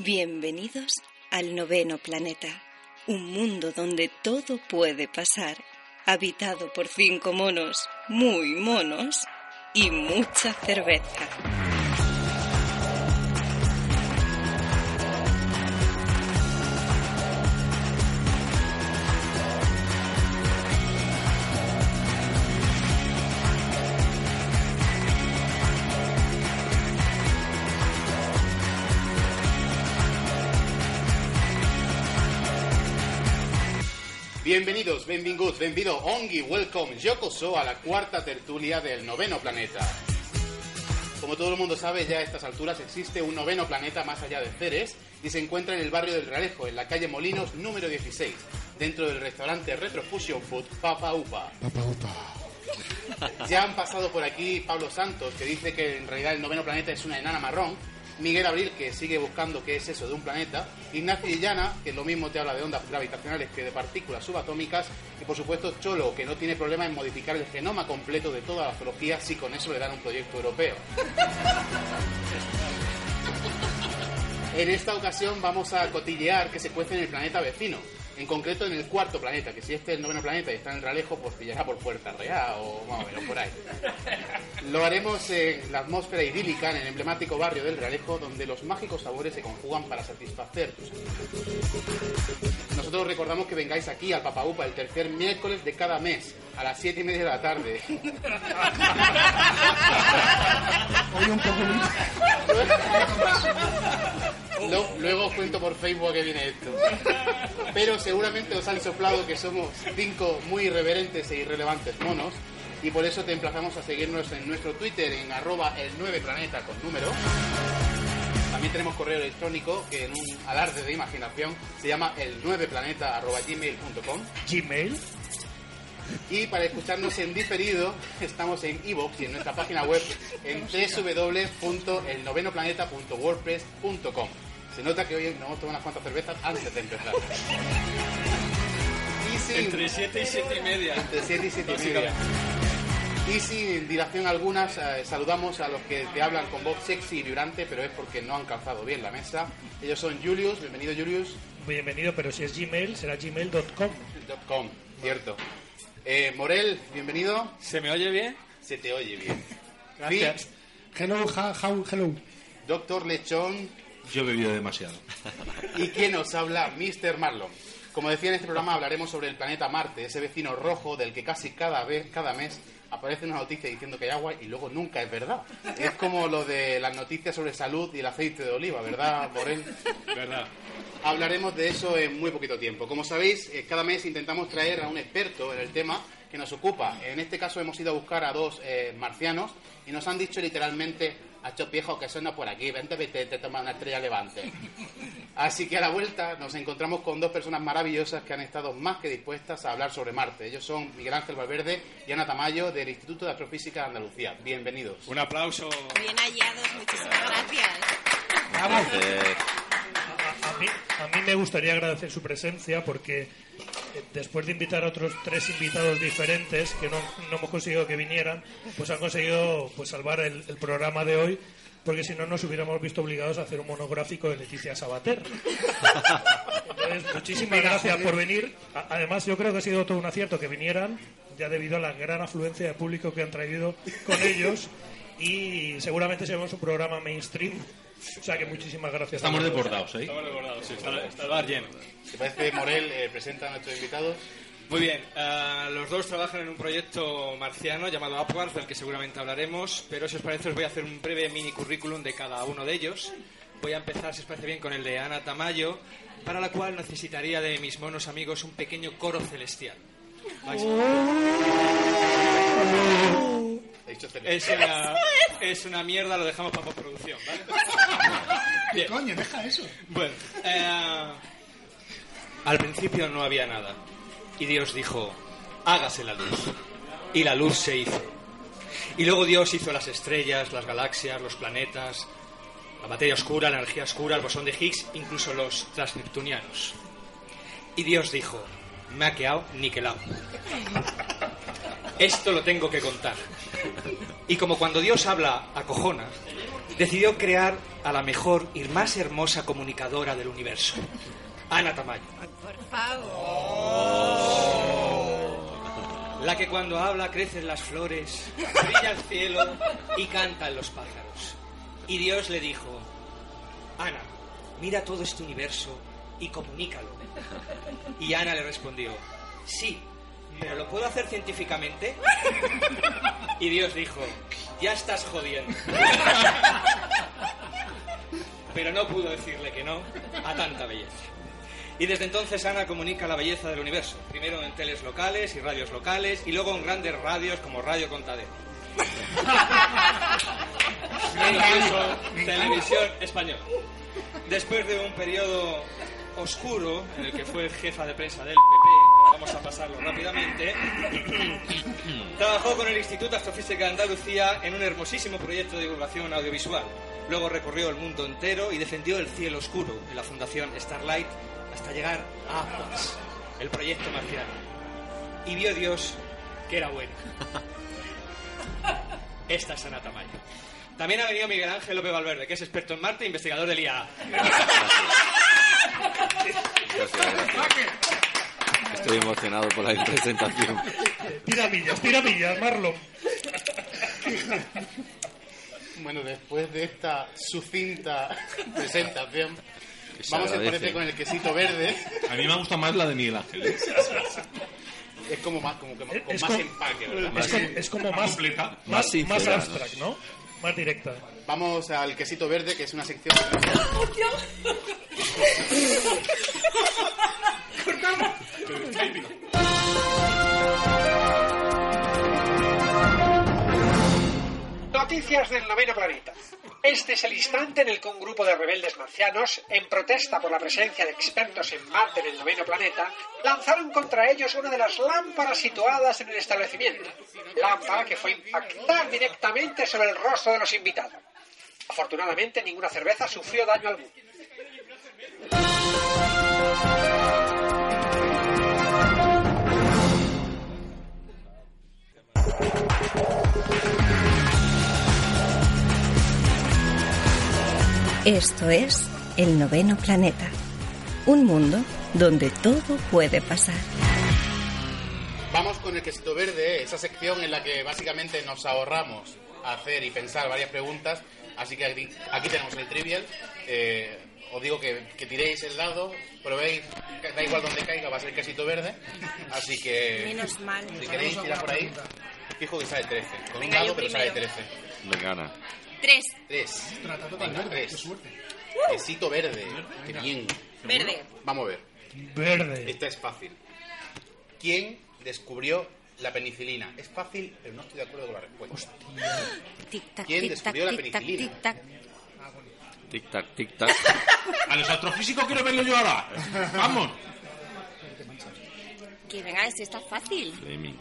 Bienvenidos al noveno planeta, un mundo donde todo puede pasar, habitado por cinco monos muy monos y mucha cerveza. Bienvenidos, benvinguts, benvido, ongi, welcome, yokoso a la cuarta tertulia del noveno planeta. Como todo el mundo sabe, ya a estas alturas existe un noveno planeta más allá de Ceres y se encuentra en el barrio del Realejo, en la calle Molinos número 16, dentro del restaurante Retro Fusion Food Papa Upa. Papa Upa. Ya han pasado por aquí Pablo Santos, que dice que en realidad el noveno planeta es una enana marrón, Miguel Abril, que sigue buscando qué es eso de un planeta, Ignacio Illana, que lo mismo te habla de ondas gravitacionales que de partículas subatómicas, y por supuesto Cholo, que no tiene problema en modificar el genoma completo de toda la zoología si con eso le dan un proyecto europeo. En esta ocasión vamos a cotillear que se cuece en el planeta vecino, en concreto en el cuarto planeta, que si este es el noveno planeta y está en el Ralejo, pues pillará por Puerta Real o más o menos por ahí. Lo haremos en la atmósfera idílica, en el emblemático barrio del Realejo, donde los mágicos sabores se conjugan para satisfacer tus. Nosotros recordamos que vengáis aquí al Papaupa el tercer miércoles de cada mes, a las siete y media de la tarde. Hoy un poco Lo- luego os cuento por Facebook a qué viene esto. Pero seguramente os han soplado que somos cinco muy irreverentes e irrelevantes monos. Y por eso te emplazamos a seguirnos en nuestro Twitter en arroba el 9 planeta con número. También tenemos correo electrónico que en un alarde de imaginación se llama el 9planeta arroba gmail.com. Gmail. Y para escucharnos en diferido, estamos en iVoox y en nuestra página web en www.elnovenoplaneta.wordpress.com. Se nota que hoy nos hemos tomado unas cuantas cervezas antes de empezar. Y sin, Entre 7 y 7 y media. entre 7 y 7 y media. Y sin dilación alguna, eh, saludamos a los que te hablan con voz sexy y vibrante, pero es porque no han calzado bien la mesa. Ellos son Julius, bienvenido Julius. Bienvenido, pero si es Gmail, será gmail.com. .com, cierto. Eh, Morel, bienvenido. ¿Se me oye bien? Se te oye bien. Gracias. Hello, ha- how, hello. Doctor Lechón Yo he bebido demasiado. y quien nos habla, Mr. Marlon. Como decía en este programa, hablaremos sobre el planeta Marte, ese vecino rojo del que casi cada vez, cada mes aparece una noticia diciendo que hay agua y luego nunca es verdad. Es como lo de las noticias sobre salud y el aceite de oliva, ¿verdad, Morel? ¿Verdad? Hablaremos de eso en muy poquito tiempo. Como sabéis, eh, cada mes intentamos traer a un experto en el tema que nos ocupa. En este caso hemos ido a buscar a dos eh, marcianos y nos han dicho literalmente, hacho viejo que suena por aquí, vente, vete, te toma una estrella levante. Así que a la vuelta nos encontramos con dos personas maravillosas que han estado más que dispuestas a hablar sobre Marte. Ellos son Miguel Ángel Valverde y Ana Tamayo del Instituto de Astrofísica de Andalucía. Bienvenidos. Un aplauso. Bien hallados, muchísimas gracias. A, a mí, a mí me gustaría agradecer su presencia porque eh, después de invitar a otros tres invitados diferentes que no, no hemos conseguido que vinieran, pues han conseguido pues salvar el, el programa de hoy porque si no nos hubiéramos visto obligados a hacer un monográfico de Leticia Sabater. Entonces, muchísimas gracias por venir. Además, yo creo que ha sido todo un acierto que vinieran, ya debido a la gran afluencia de público que han traído con ellos. Y seguramente seremos un programa mainstream. O sea que muchísimas gracias. Estamos deportados, ¿eh? Estamos desbordados, sí. Está, está el bar lleno. ¿Te parece, Morel, eh, presenta a nuestros invitados? Muy bien. eh, los dos trabajan en un proyecto marciano llamado Upwards, del que seguramente hablaremos. Pero si os parece, os voy a hacer un breve mini currículum de cada uno de ellos. Voy a empezar, si os parece bien, con el de Ana Tamayo, para la cual necesitaría de mis monos amigos un pequeño coro celestial. Vais- Es una, es una mierda, lo dejamos para postproducción, ¿vale? Bien. Coño, deja eso. Bueno, eh, al principio no había nada. Y Dios dijo, hágase la luz. Y la luz se hizo. Y luego Dios hizo las estrellas, las galaxias, los planetas, la materia oscura, la energía oscura, el bosón de Higgs, incluso los transneptunianos. Y Dios dijo, me ha quedado niquelado. Esto lo tengo que contar. Y como cuando Dios habla acojona, decidió crear a la mejor y más hermosa comunicadora del universo, Ana Tamayo. Por favor. La que cuando habla crecen las flores, brilla el cielo y cantan los pájaros. Y Dios le dijo, Ana, mira todo este universo y comunícalo. Y Ana le respondió, sí, pero ¿lo puedo hacer científicamente? Y Dios dijo, ya estás jodiendo. Pero no pudo decirle que no a tanta belleza. Y desde entonces Ana comunica la belleza del universo, primero en teles locales y radios locales, y luego en grandes radios como Radio Contadero. E incluso televisión española. Después de un periodo oscuro en el que fue jefa de prensa del PP, vamos a pasarlo rápidamente, trabajó con el Instituto Astrofísica de Andalucía en un hermosísimo proyecto de divulgación audiovisual. Luego recorrió el mundo entero y defendió el cielo oscuro de la Fundación Starlight hasta llegar a Aquas, el proyecto marciano. Y vio Dios que era bueno. Esta es Ana Tamayo. También ha venido Miguel Ángel López Valverde, que es experto en Marte e investigador del IAA. Estoy emocionado por la presentación. Tira millas, tira millas, Marlon. Bueno, después de esta sucinta presentación, Se vamos a parece con el quesito verde. A mí me gusta más la de Miguel Ángel. ¿eh? Es como más, como que más- con Es más como- empaque, ¿verdad? Es como, es como más, completa. más, Más sincera, más ¿no? abstract, ¿no? Más directa. Vamos al quesito verde, que es una sección. Noticias del noveno planeta. Este es el instante en el que un grupo de rebeldes marcianos, en protesta por la presencia de expertos en Marte en el noveno planeta, lanzaron contra ellos una de las lámparas situadas en el establecimiento. Lámpara que fue impactar directamente sobre el rostro de los invitados. Afortunadamente, ninguna cerveza sufrió daño alguno. Esto es el noveno planeta. Un mundo donde todo puede pasar. Vamos con el quesito verde, esa sección en la que básicamente nos ahorramos hacer y pensar varias preguntas. Así que aquí, aquí tenemos el trivial. Eh, os digo que, que tiréis el dado, probéis, da igual donde caiga, va a ser quesito verde. Así que Menos mal. si queréis tirar por ahí, fijo que sale 13. Con Venga, un dado, pero sale primero. 13. Me gana. Tres. 3. Venga, 3. Quesito verde. Qué bien. Verde. Vamos a ver. Verde. Esta es fácil. ¿Quién descubrió la penicilina? Es fácil, pero no estoy de acuerdo con la respuesta. Tic tac, ¿Quién tic tac, descubrió la penicilina? tic tac. Tic tac, tic tac. A los astrofísicos quiero verlo yo ahora. Vamos. Que venga, si está fácil. Fleming.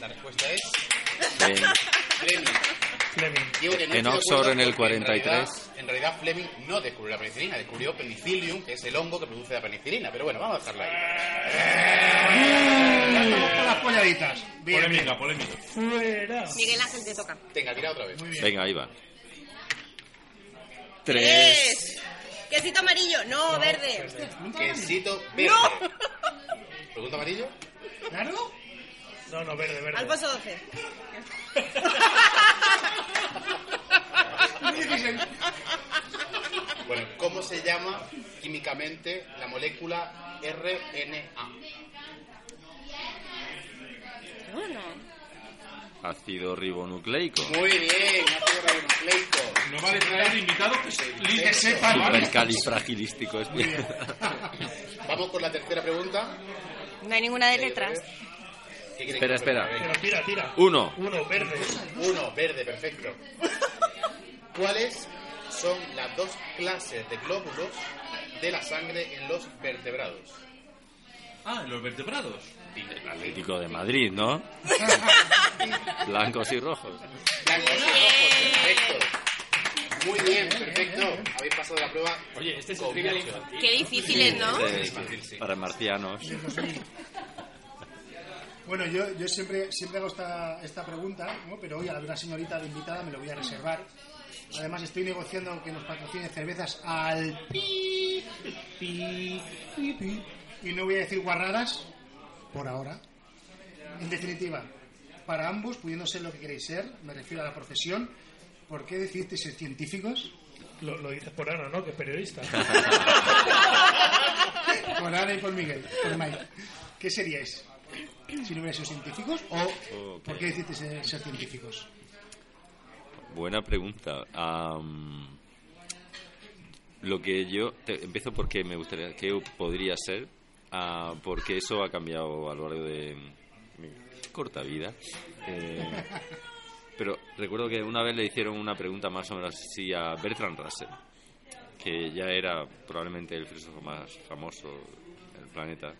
La respuesta es Fleming. Fleming. Fleming. Digo que no En Oxford en el porque en 43. realidad- En realidad, Fleming no descubrió la penicilina, descubrió penicillium, que es el hongo que produce la penicilina. Pero bueno, vamos a dejarla ahí. Con las polladitas. Bien, Polémica, polémica. Fuera. Miguel Ángel te toca. Venga, tira otra vez. Venga, ahí va. Tres. Quesito amarillo. No, verde. Quesito verde. ¿Pregunta amarillo? ¿Claro? No, no, verde, verde. Alfonso 12. Bueno, ¿cómo se llama químicamente la molécula RNA? No, no. Ácido ribonucleico. Muy bien, ácido ribonucleico. No vale traer invitados que se Que sepan, ¿vale? Supercalifragilístico es bien. Vamos con la tercera pregunta. No hay ninguna de letras. ¿Qué queréis Espera, espera. Pero tira, tira. Uno. Uno, verde. Uno, verde, perfecto. ¿Cuáles son las dos clases de glóbulos de la sangre en los vertebrados? Ah, en los vertebrados. El Atlético de Madrid, ¿no? Blancos y rojos. Blancos y rojos, perfecto. Muy bien, perfecto. Habéis pasado la prueba. Oye, este es el. Qué difíciles, ¿no? Eh, fácil, sí. Para marcianos. Bueno, yo, yo siempre, siempre hago esta, esta pregunta, ¿no? pero hoy a la una señorita de invitada me lo voy a reservar. Además estoy negociando que nos patrocine cervezas al pi, pi, pi, pi. Y no voy a decir guarradas por ahora. En definitiva, para ambos, pudiendo ser lo que queréis ser, me refiero a la profesión, ¿por qué decidiste ser científicos? Lo, lo dices por Ana, ¿no? Que es periodista. Por Ana y por Miguel, por Mike. ¿Qué seríais? Si no hubierais sido científicos o Ok. por qué decidiste ser, ser científicos? Buena pregunta. Am, lo que yo te- empiezo porque me gustaría que podría ser, ah, porque eso ha cambiado a lo largo de mi corta vida. Eh, pero recuerdo que una vez le hicieron una pregunta más o menos así a Bertrand Russell, que ya era probablemente el filósofo más famoso del planeta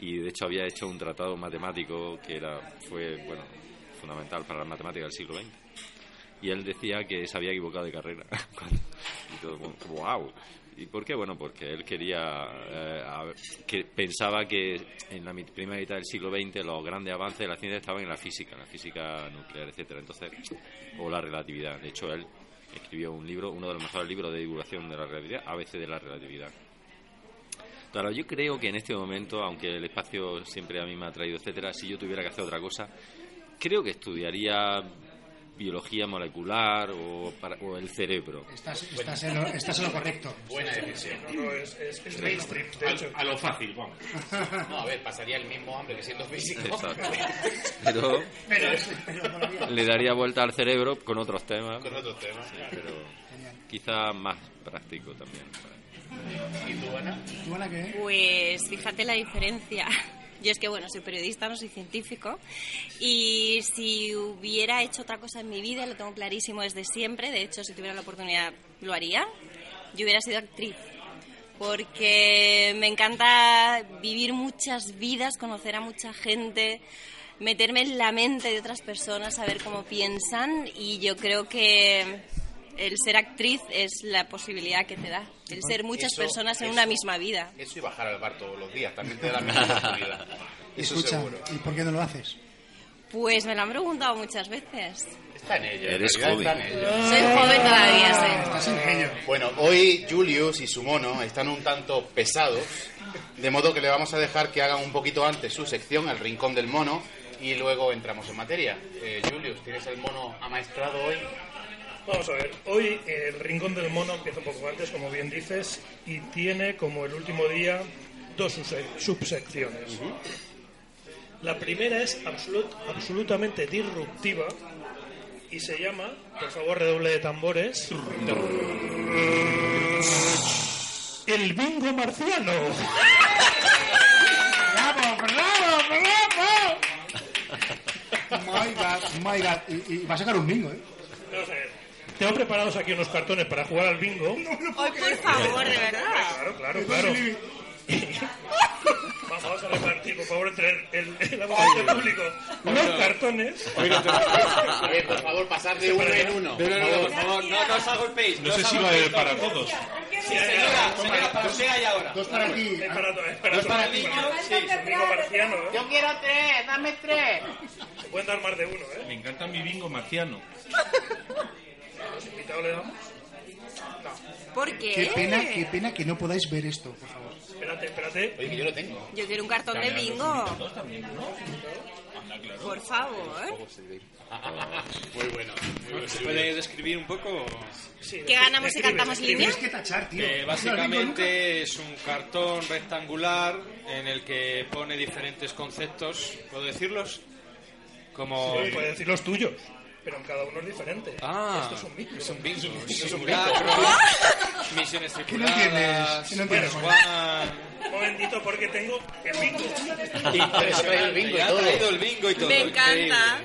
y de hecho había hecho un tratado matemático que era fue bueno fundamental para la matemática del siglo XX y él decía que se había equivocado de carrera. y todo, wow. ¿Y por qué? Bueno, porque él quería, eh, que pensaba que en la primera mitad del siglo XX los grandes avances de la ciencia estaban en la física, en la física nuclear, etcétera. Entonces, o la relatividad. De hecho, él escribió un libro, uno de los mejores libros de divulgación de la relatividad, ABC de la relatividad. Claro, yo creo que en este momento, aunque el espacio siempre a mí me ha traído, etcétera, si yo tuviera que hacer otra cosa, creo que estudiaría biología molecular o, para- o el cerebro. Estás, estás, en, lo, estás en lo correcto. Buena decisión. No, no, es, es, es. A, a lo fácil, vamos. No, a ver, pasaría el mismo hambre que siendo físico. Exacto. Pero Pero, pero todavía- le daría vuelta al cerebro con otros temas, Con otros temas. pero quizá más práctico también. ¿Y tú, Ana? ¿Tú, Ana, qué? Pues fíjate la diferencia. Yo es que, bueno, soy periodista, no soy científico. Y si hubiera hecho otra cosa en mi vida, lo tengo clarísimo desde siempre. De hecho, si tuviera la oportunidad, lo haría. Yo hubiera sido actriz. Porque me encanta vivir muchas vidas, conocer a mucha gente, meterme en la mente de otras personas, saber cómo piensan. Y yo creo que el ser actriz es la posibilidad que te da. El ser muchas Eso- personas en eso- una misma vida. Eso y bajar al bar todos los días también te da la misma oportunidad. Eso Escucha, seguro. ¿y por qué no lo haces? Pues me lo han preguntado muchas veces. Está en ello. Eres joven. está en ello. Soy joven todavía, sí. Estás en ello. Bueno, hoy Julius y su mono están un tanto pesados, de modo que le vamos a dejar que hagan un poquito antes su sección, el rincón del mono, y luego entramos en materia. Eh, Julius, ¿tienes el mono amaestrado hoy? Vamos a ver, hoy el Rincón del Mono empieza un poco antes, como bien dices, y tiene como el último día dos subse- subsecciones. La primera es absolut- absolutamente disruptiva y se llama, por favor, redoble de tambores, el bingo marciano. ¡Bravo, bravo, bravo! My God, my God. Y, y va a sacar un bingo, ¿eh? Vamos a ver, Tengo preparados aquí unos cartones para jugar al bingo. Ay, por favor, de verdad. Claro, claro, claro. Vamos a repartir, por favor, entre el, el, el abogado público los cartones. A ver, por favor, pasad de uno en uno. No, no, no, por favor, no, no os golpeéis. No os sé si va a haber para todos. Sí, Señora, señora, para usted hay ahora. Dos para aquí. Es para, to- es para Dos para bingo marciano, ¿eh? Yo quiero tres, dame tres. Se pueden dar más de uno, ¿eh? Me encanta mi bingo marciano. ¿Los invitados le damos? ¿Por qué? Qué pena, qué pena que no podáis ver esto, por favor. Espérate, espérate. Oye, que yo lo tengo. Yo quiero un cartón de bingo. Por favor. Muy bueno. Muy bueno. ¿Se puede describir un poco? Sí, ¿Qué ganamos si cantamos escribe. líneas? Tienes que tachar, tío. Que básicamente es un cartón rectangular en el que pone diferentes conceptos, ¿puedo decirlos? Como... Sí, puedes decir los tuyos, pero en cada uno es diferente. Ah, Esto es un bingo. es un. Esto es un Simulacro, misiones ¿Qué no tripuladas, ¿Qué no. Un momentito, porque tengo el bingo. traído el bingo y Ya ha todo. traído el bingo y todo. Me encanta.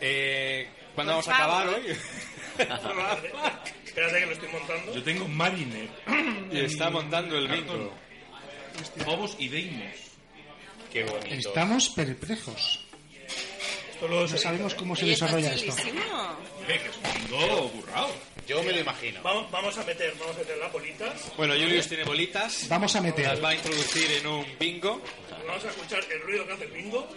Eh, ¿Cuándo vamos a acabar hoy? Espérate que lo estoy montando. Yo tengo Mariner. Y está montando el bingo. Bobos y Deimos. Qué bonito. Estamos perplejos. Esto lo No sabemos cómo se desarrolla esto. Eh, que es un bingo burrao. Yo me lo imagino. Vamos, vamos a meter, vamos a meter las bolitas. Bueno, Julius tiene bolitas. Vamos a meter. Las va a introducir en un bingo. Vamos a escuchar el ruido que hace el bingo.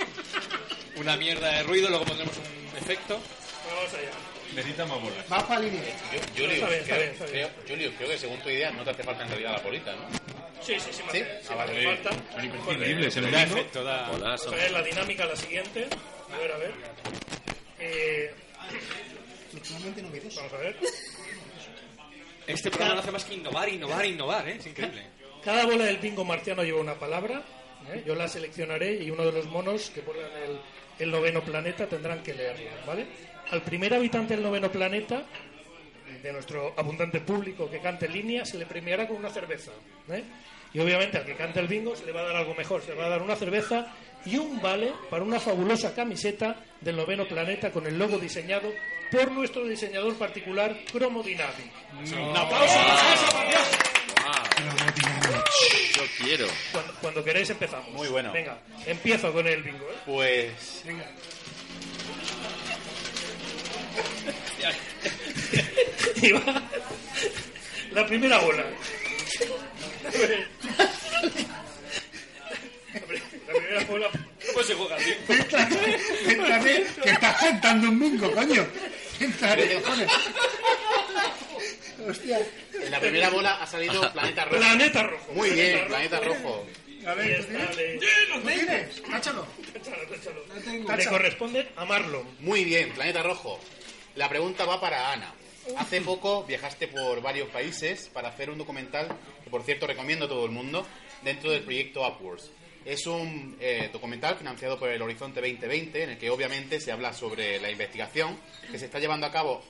Una mierda de ruido, luego pondremos un efecto. Vamos allá. Necesita más bolas. Va para Julius, creo, creo- Julius, creo que según tu idea no te hace falta en realidad la bolita, ¿no? Sí, sí, sí, me ¿Sí? hace, sí, Ah, me vale. hace falta. Son imprescindibles el efecto, da... Hola, Vamos son- a ver la dinámica, la siguiente. A ver, a ver. Eh, Normalmente no ves. vamos a ver. Este programa no hace más que innovar, innovar, innovar, ¿eh? Es increíble. Cada bola del bingo marciano lleva una palabra. ¿eh? Yo la seleccionaré y uno de los monos que pongan el, el noveno planeta tendrán que leerla, ¿vale? Al primer habitante del noveno planeta, de nuestro abundante público que cante en línea, se le premiará con una cerveza. ¿eh? Y obviamente al que cante el bingo se le va a dar algo mejor, se le va a dar una cerveza y un vale para una fabulosa camiseta del noveno planeta con el logo diseñado por nuestro diseñador particular. Un aplauso para esa María. Yo quiero. Cuando, cuando queréis empezamos. Muy bueno. Venga, empiezo con el bingo. ¿eh? Pues Y va la primera bola. La primera bola. ¿Cómo se juega? Céntrate, céntrate, que estás cantando un bingo, coño. Joder. Hostia. en la primera bola ha salido Planeta Rojo. Planeta rojo. Muy bien, Planeta Rojo. A Ahí ver, ¿tú tienes? le, ¿Tú tienes? Táchalo. táchalo, táchalo. tengo. Le corresponde a Marlon. Muy bien, Planeta Rojo. La pregunta va para Ana. Hace poco viajaste por varios países para hacer un documental que, por cierto, recomiendo a todo el mundo dentro del proyecto Upwards. Es un eh, documental financiado por el Horizonte 2020 en el que obviamente se habla sobre la investigación que se está llevando a cabo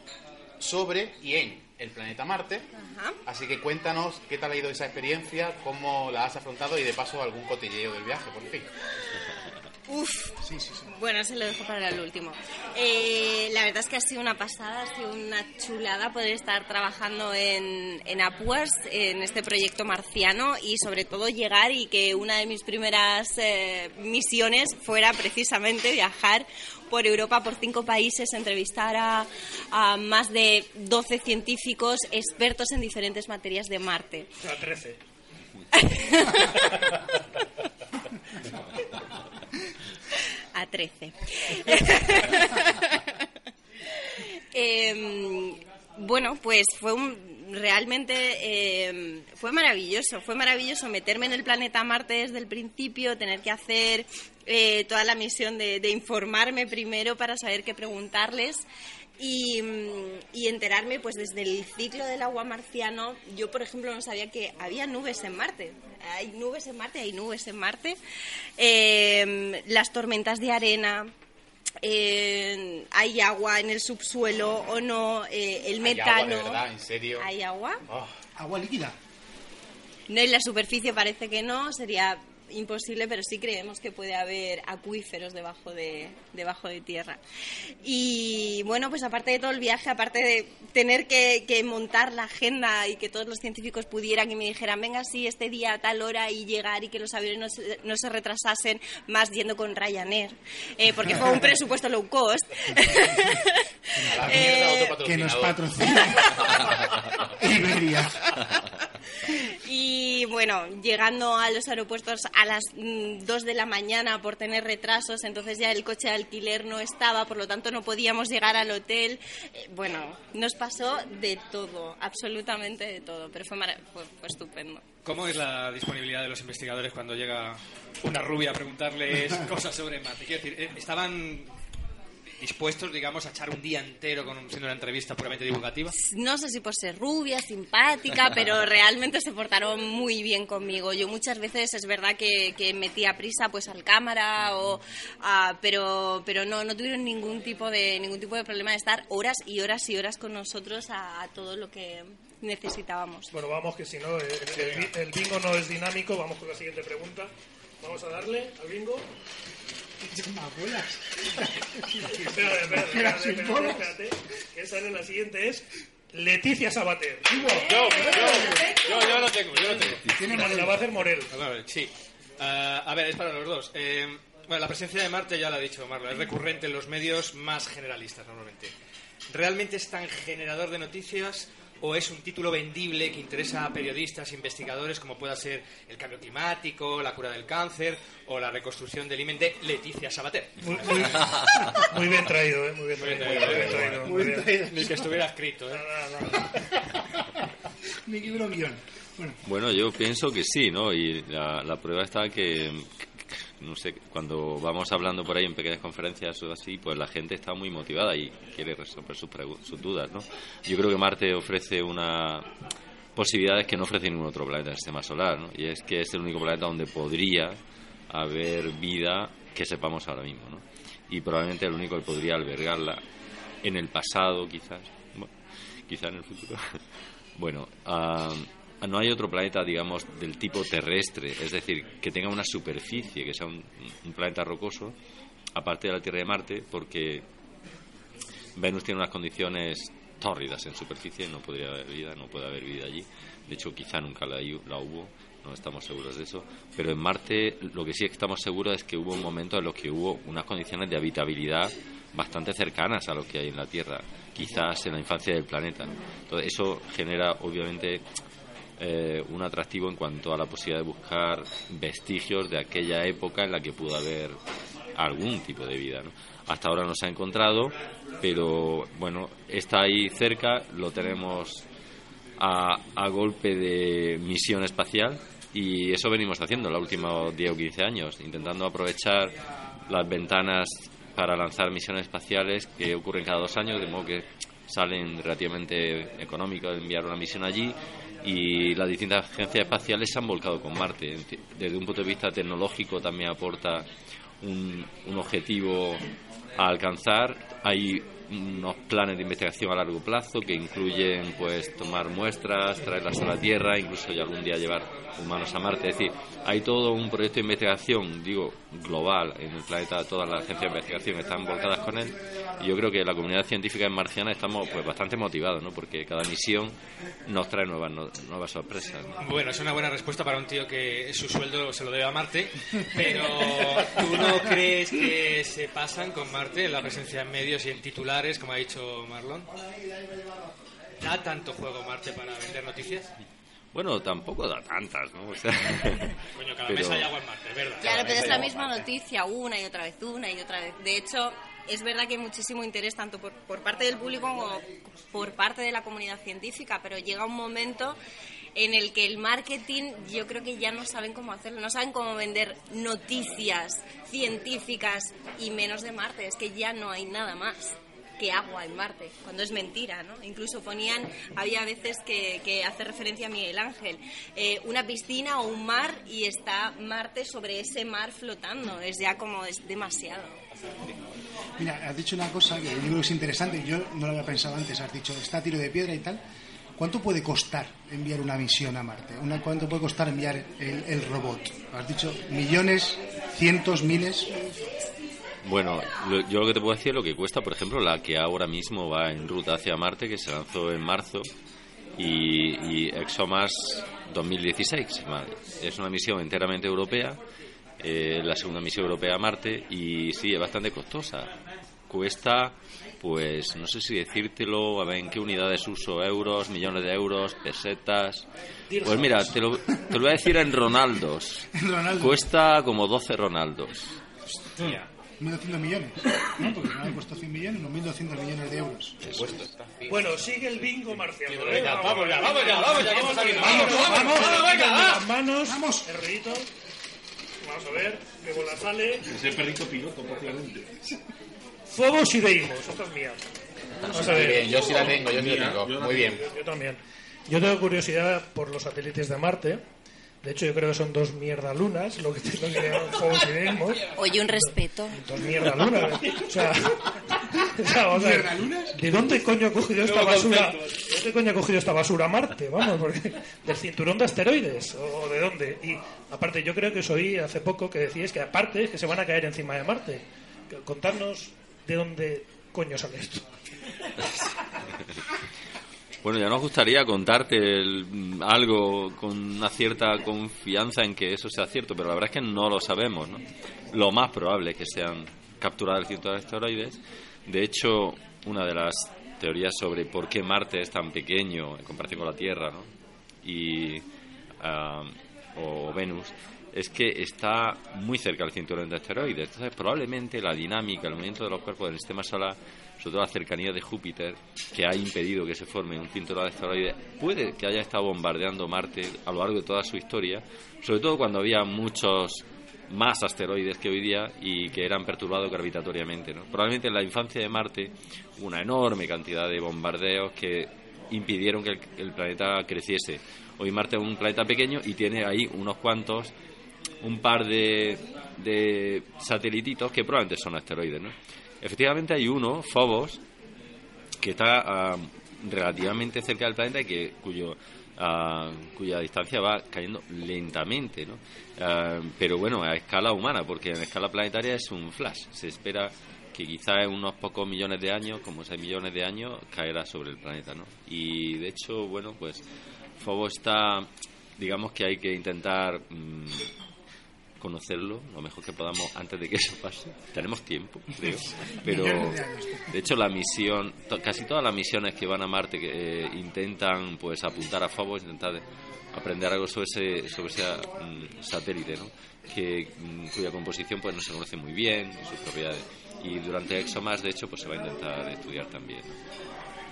sobre y en el planeta Marte. Ajá. Así que cuéntanos qué tal ha ido esa experiencia, cómo la has afrontado y de paso algún cotilleo del viaje, por fin. Uf. Bueno, se lo dejo para el último. Eh, la verdad es que ha sido una pasada, ha sido una chulada poder estar trabajando en, en Upwards, en este proyecto marciano y sobre todo llegar y que una de mis primeras eh, misiones fuera precisamente viajar por Europa, por cinco países, entrevistar a, a más de 12 científicos expertos en diferentes materias de Marte. Sea, 13. A 13. Em, bueno, pues fue un realmente em, fue maravilloso, fue maravilloso meterme en el planeta Marte desde el principio, tener que hacer eh, toda la misión de, de informarme primero para saber qué preguntarles y, mm, y enterarme pues desde el ciclo del agua marciano. Yo, por ejemplo, no sabía que había nubes en Marte. Hay nubes en Marte, hay nubes en Marte. Em, las tormentas de arena, eh, hay agua en el subsuelo o no, eh, el Hay agua, metano. de verdad, en serio. ¿Hay agua? Oh. Agua líquida. No en la superficie parece que no, sería imposible, pero sí creemos que puede haber acuíferos debajo de, debajo de tierra. Y bueno, pues aparte de todo el viaje, aparte de tener que, que montar la agenda y que todos los científicos pudieran y me dijeran, venga, sí, este día a tal hora y llegar y que los aviones no se, no se retrasasen, más yendo con Ryanair, eh, porque fue un presupuesto low cost. Eh, Que nos patrocina. Iberia. Y bueno, llegando a los aeropuertos a las 2 de la mañana por tener retrasos, entonces ya el coche de alquiler no estaba, por lo tanto no podíamos llegar al hotel. Eh, bueno, nos pasó de todo, absolutamente de todo, pero fue, mara- fue, fue estupendo. ¿Cómo es la disponibilidad de los investigadores cuando llega una rubia a preguntarles cosas sobre Marte? Quiero decir, eh, ¿estaban dispuestos, digamos, a echar un día entero con, siendo una entrevista puramente divulgativa? No sé si por ser rubia, simpática, pero realmente se portaron muy bien conmigo. Yo muchas veces es verdad que, que metía prisa pues al cámara, o, ah, pero, pero no, no tuvieron ningún tipo, de, ningún tipo de problema de estar horas y horas y horas con nosotros a, a todo lo que necesitábamos. Bueno, vamos, que si no, el, el bi- el bingo no es dinámico. Vamos con la siguiente pregunta. Vamos a darle al bingo. Abuelas. Espérate, espérate, espérate, espérate, bolas. espérate, que sale la siguiente es Leticia Sabater. Yo, yo, yo, yo lo tengo, yo lo tengo. La, la va a hacer Morel. A ver, sí. Ah, a ver, es para los dos. Eh, Bueno, la presencia de Marte ya la ha dicho Marlo, es recurrente en los medios más generalistas normalmente. ¿Realmente es tan generador de noticias o es un título vendible que interesa a periodistas, investigadores, como pueda ser el cambio climático, la cura del cáncer o la reconstrucción del imen de Leticia Sabater? Muy, muy- muy bien traído, ¿eh? Muy bien traído. Muy bien traído, muy bien. Ni que estuviera escrito, ¿eh? Libro guion. Bueno, Bueno, yo pienso que sí, ¿no? Y la, la prueba está que, no sé, cuando vamos hablando por ahí en pequeñas conferencias o así, pues la gente está muy motivada y quiere resolver sus, sus dudas, ¿no? Yo creo que Marte ofrece una posibilidades que no ofrece ningún otro planeta del sistema solar, ¿no? Y es que es el único planeta donde podría haber vida que sepamos ahora mismo, ¿no? Y probablemente el único que podría albergarla en el pasado, quizás, bueno, quizá en el futuro. bueno, ah, no hay otro planeta, digamos, del tipo terrestre, es decir, que tenga una superficie, que sea un, planeta rocoso, aparte de la Tierra y de Marte, porque Venus tiene unas condiciones tórridas en superficie, no podría haber vida, no puede haber vida allí. De hecho, quizá nunca la, la hubo, no estamos seguros de eso. Pero en Marte lo que sí estamos seguros es que hubo un momento en los que hubo unas condiciones de habitabilidad bastante cercanas a lo que hay en la Tierra, quizás en la infancia del planeta. Entonces, eso genera, obviamente, eh, un atractivo en cuanto a la posibilidad de buscar vestigios de aquella época en la que pudo haber algún tipo de vida. Hasta ahora no se ha encontrado, pero bueno, está ahí cerca, lo tenemos a, a golpe de misión espacial y eso venimos haciendo los últimos 10 o 15 años, intentando aprovechar las ventanas para lanzar misiones espaciales que ocurren cada dos años, de modo que salen relativamente económicos enviar una misión allí y las distintas agencias espaciales se han volcado con Marte. Desde un punto de vista tecnológico también aporta un, un objetivo a alcanzar. Hay unos planes de investigación a largo plazo que incluyen pues tomar muestras, traerlas a la Tierra, incluso ya algún día llevar humanos a Marte. Es decir, hay todo un proyecto de investigación, digo, global en el planeta, todas las agencias de investigación están volcadas con él. Y yo creo que la comunidad científica en marciana estamos pues bastante motivados, ¿no? Porque cada misión nos trae nuevas no- nuevas sorpresas. ¿no? Bueno, es una buena respuesta para un tío que su sueldo se lo debe a Marte, pero ¿tú no crees que se pasan con Marte en la presencia en medios y en titulares, como ha dicho Marlon? ¿Da tanto juego Marte para vender noticias? Bueno, tampoco da tantas, ¿no? O sea, Coño, cada pero- mes hay agua en Marte, es ¿verdad? Claro, pero es la misma noticia una y otra vez, una y otra vez. De hecho, es verdad que hay muchísimo interés tanto por, por parte del público como por parte de la comunidad científica, pero llega un momento en el que el marketing yo creo que ya no saben cómo hacerlo, no saben cómo vender noticias científicas y menos de Marte, es que ya no hay nada más que agua en Marte, cuando es mentira, ¿no? Incluso ponían, había veces que, que hace referencia a Miguel Ángel, eh, una piscina o un mar y está Marte sobre ese mar flotando, es ya como es demasiado. Mira, has dicho una cosa que yo creo que es interesante, yo no lo había pensado antes, has dicho, está tiro de piedra y tal. ¿Cuánto puede costar enviar una misión a Marte? Una, ¿Cuánto puede costar enviar el, el robot? Has dicho millones, cientos, miles. Bueno, lo- yo lo que te puedo decir es lo que cuesta, por ejemplo, la que ahora mismo va en ruta hacia Marte, que se lanzó en marzo, y, y ExoMars 2016. ¿vale? Es una misión enteramente europea, eh, la segunda misión europea a Marte, y sí, es bastante costosa. Cuesta, pues, no sé si decírtelo, a ver en qué unidades uso, euros, millones de euros, pesetas. Pues mira, te lo, te lo voy a decir en Ronaldos. Ronaldo. Cuesta como 12 Ronaldos. 1.200 millones. ¿no? Porque no costó 100 millones, unos 1.200 millones de euros. Bueno, sigue el bingo marciano. ¿eh? Venga, vamos ya, vamos ya, vamos ya, que. Vamos, Vamos, vamos, vamos, venga, va. las manos, Vamos. el. Vamos a ver, qué bola sale. Ese perrito piloto, prácticamente. Fobos y Deimos, esta es mía. Vamos a Muy ver. bien, yo sí la tengo, yo sí la tengo. Muy bien. Yo, yo también. Yo tengo curiosidad por los satélites de Marte. De hecho, yo creo que son dos mierda lunas, lo que y Deimos. Oye, un respeto. Dos mierda lunas. O sea, o sea, vamos a ver, ¿de dónde coño ha cogido esta basura? ¿De dónde coño ha cogido esta basura Marte? Vamos, porque del cinturón de asteroides o de dónde. Y aparte, yo creo que os oí hace poco que decíais que aparte que se van a caer encima de Marte. Contadnos de dónde coño sale esto. Bueno, ya nos gustaría contarte algo con una cierta confianza en que eso sea cierto, pero la verdad es que no lo sabemos, ¿no? lo más probable es que sean cinturón de asteroides. De hecho, una de las teorías sobre por qué Marte es tan pequeño en comparación con la Tierra y, ah, o Venus es que está muy cerca del cinturón de asteroides. Entonces, probablemente la dinámica, el movimiento de los cuerpos del sistema solar, sobre todo la cercanía de Júpiter, que ha impedido que se forme un cinturón de asteroides, puede que haya estado bombardeando Marte a lo largo de toda su historia, sobre todo cuando había muchos más asteroides que hoy día y que eran perturbados gravitatoriamente. ¿no? Probablemente en la infancia de Marte una enorme cantidad de bombardeos que impidieron que el, el planeta creciese. Hoy Marte es un planeta pequeño y tiene ahí unos cuantos un par de, de satelititos que probablemente son asteroides. ¿no? Efectivamente hay uno, Phobos, que está ah, relativamente cerca del planeta y que, cuyo, ah, cuya distancia va cayendo lentamente. ¿no? Ah, pero bueno, a escala humana, porque en escala planetaria es un flash. Se espera que quizá en unos pocos millones de años, como 6 millones de años, caerá sobre el planeta. ¿no? Y de hecho, bueno, pues Phobos está, digamos que hay que intentar... mm, conocerlo lo mejor que podamos antes de que eso pase. Tenemos tiempo, creo. Pero, de hecho, la misión, to- casi todas las misiones que van a Marte que eh, intentan pues apuntar a Phobos, intentar aprender algo sobre ese, sobre ese mm, satélite, ¿no? Que, mm, cuya composición pues no se conoce muy bien, sus propiedades. Y durante ExoMars, de hecho, pues se va a intentar estudiar también.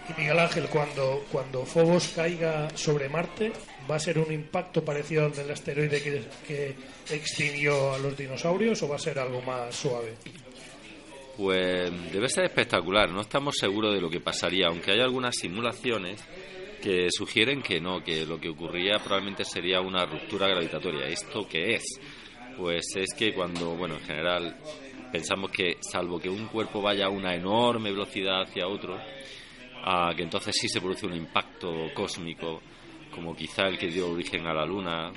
Y Miguel Ángel, cuando, cuando Phobos caiga sobre Marte, ¿va a ser un impacto parecido al del asteroide que, que extinguió a los dinosaurios o va a ser algo más suave? Pues debe ser espectacular. No estamos seguros de lo que pasaría, aunque hay algunas simulaciones que sugieren que no, que lo que ocurría probablemente sería una ruptura gravitatoria. ¿Esto qué es? Pues es que cuando, bueno, en general pensamos que salvo que un cuerpo vaya a una enorme velocidad hacia otro, que entonces sí se produce un impacto cósmico, como quizá el que dio origen a la Luna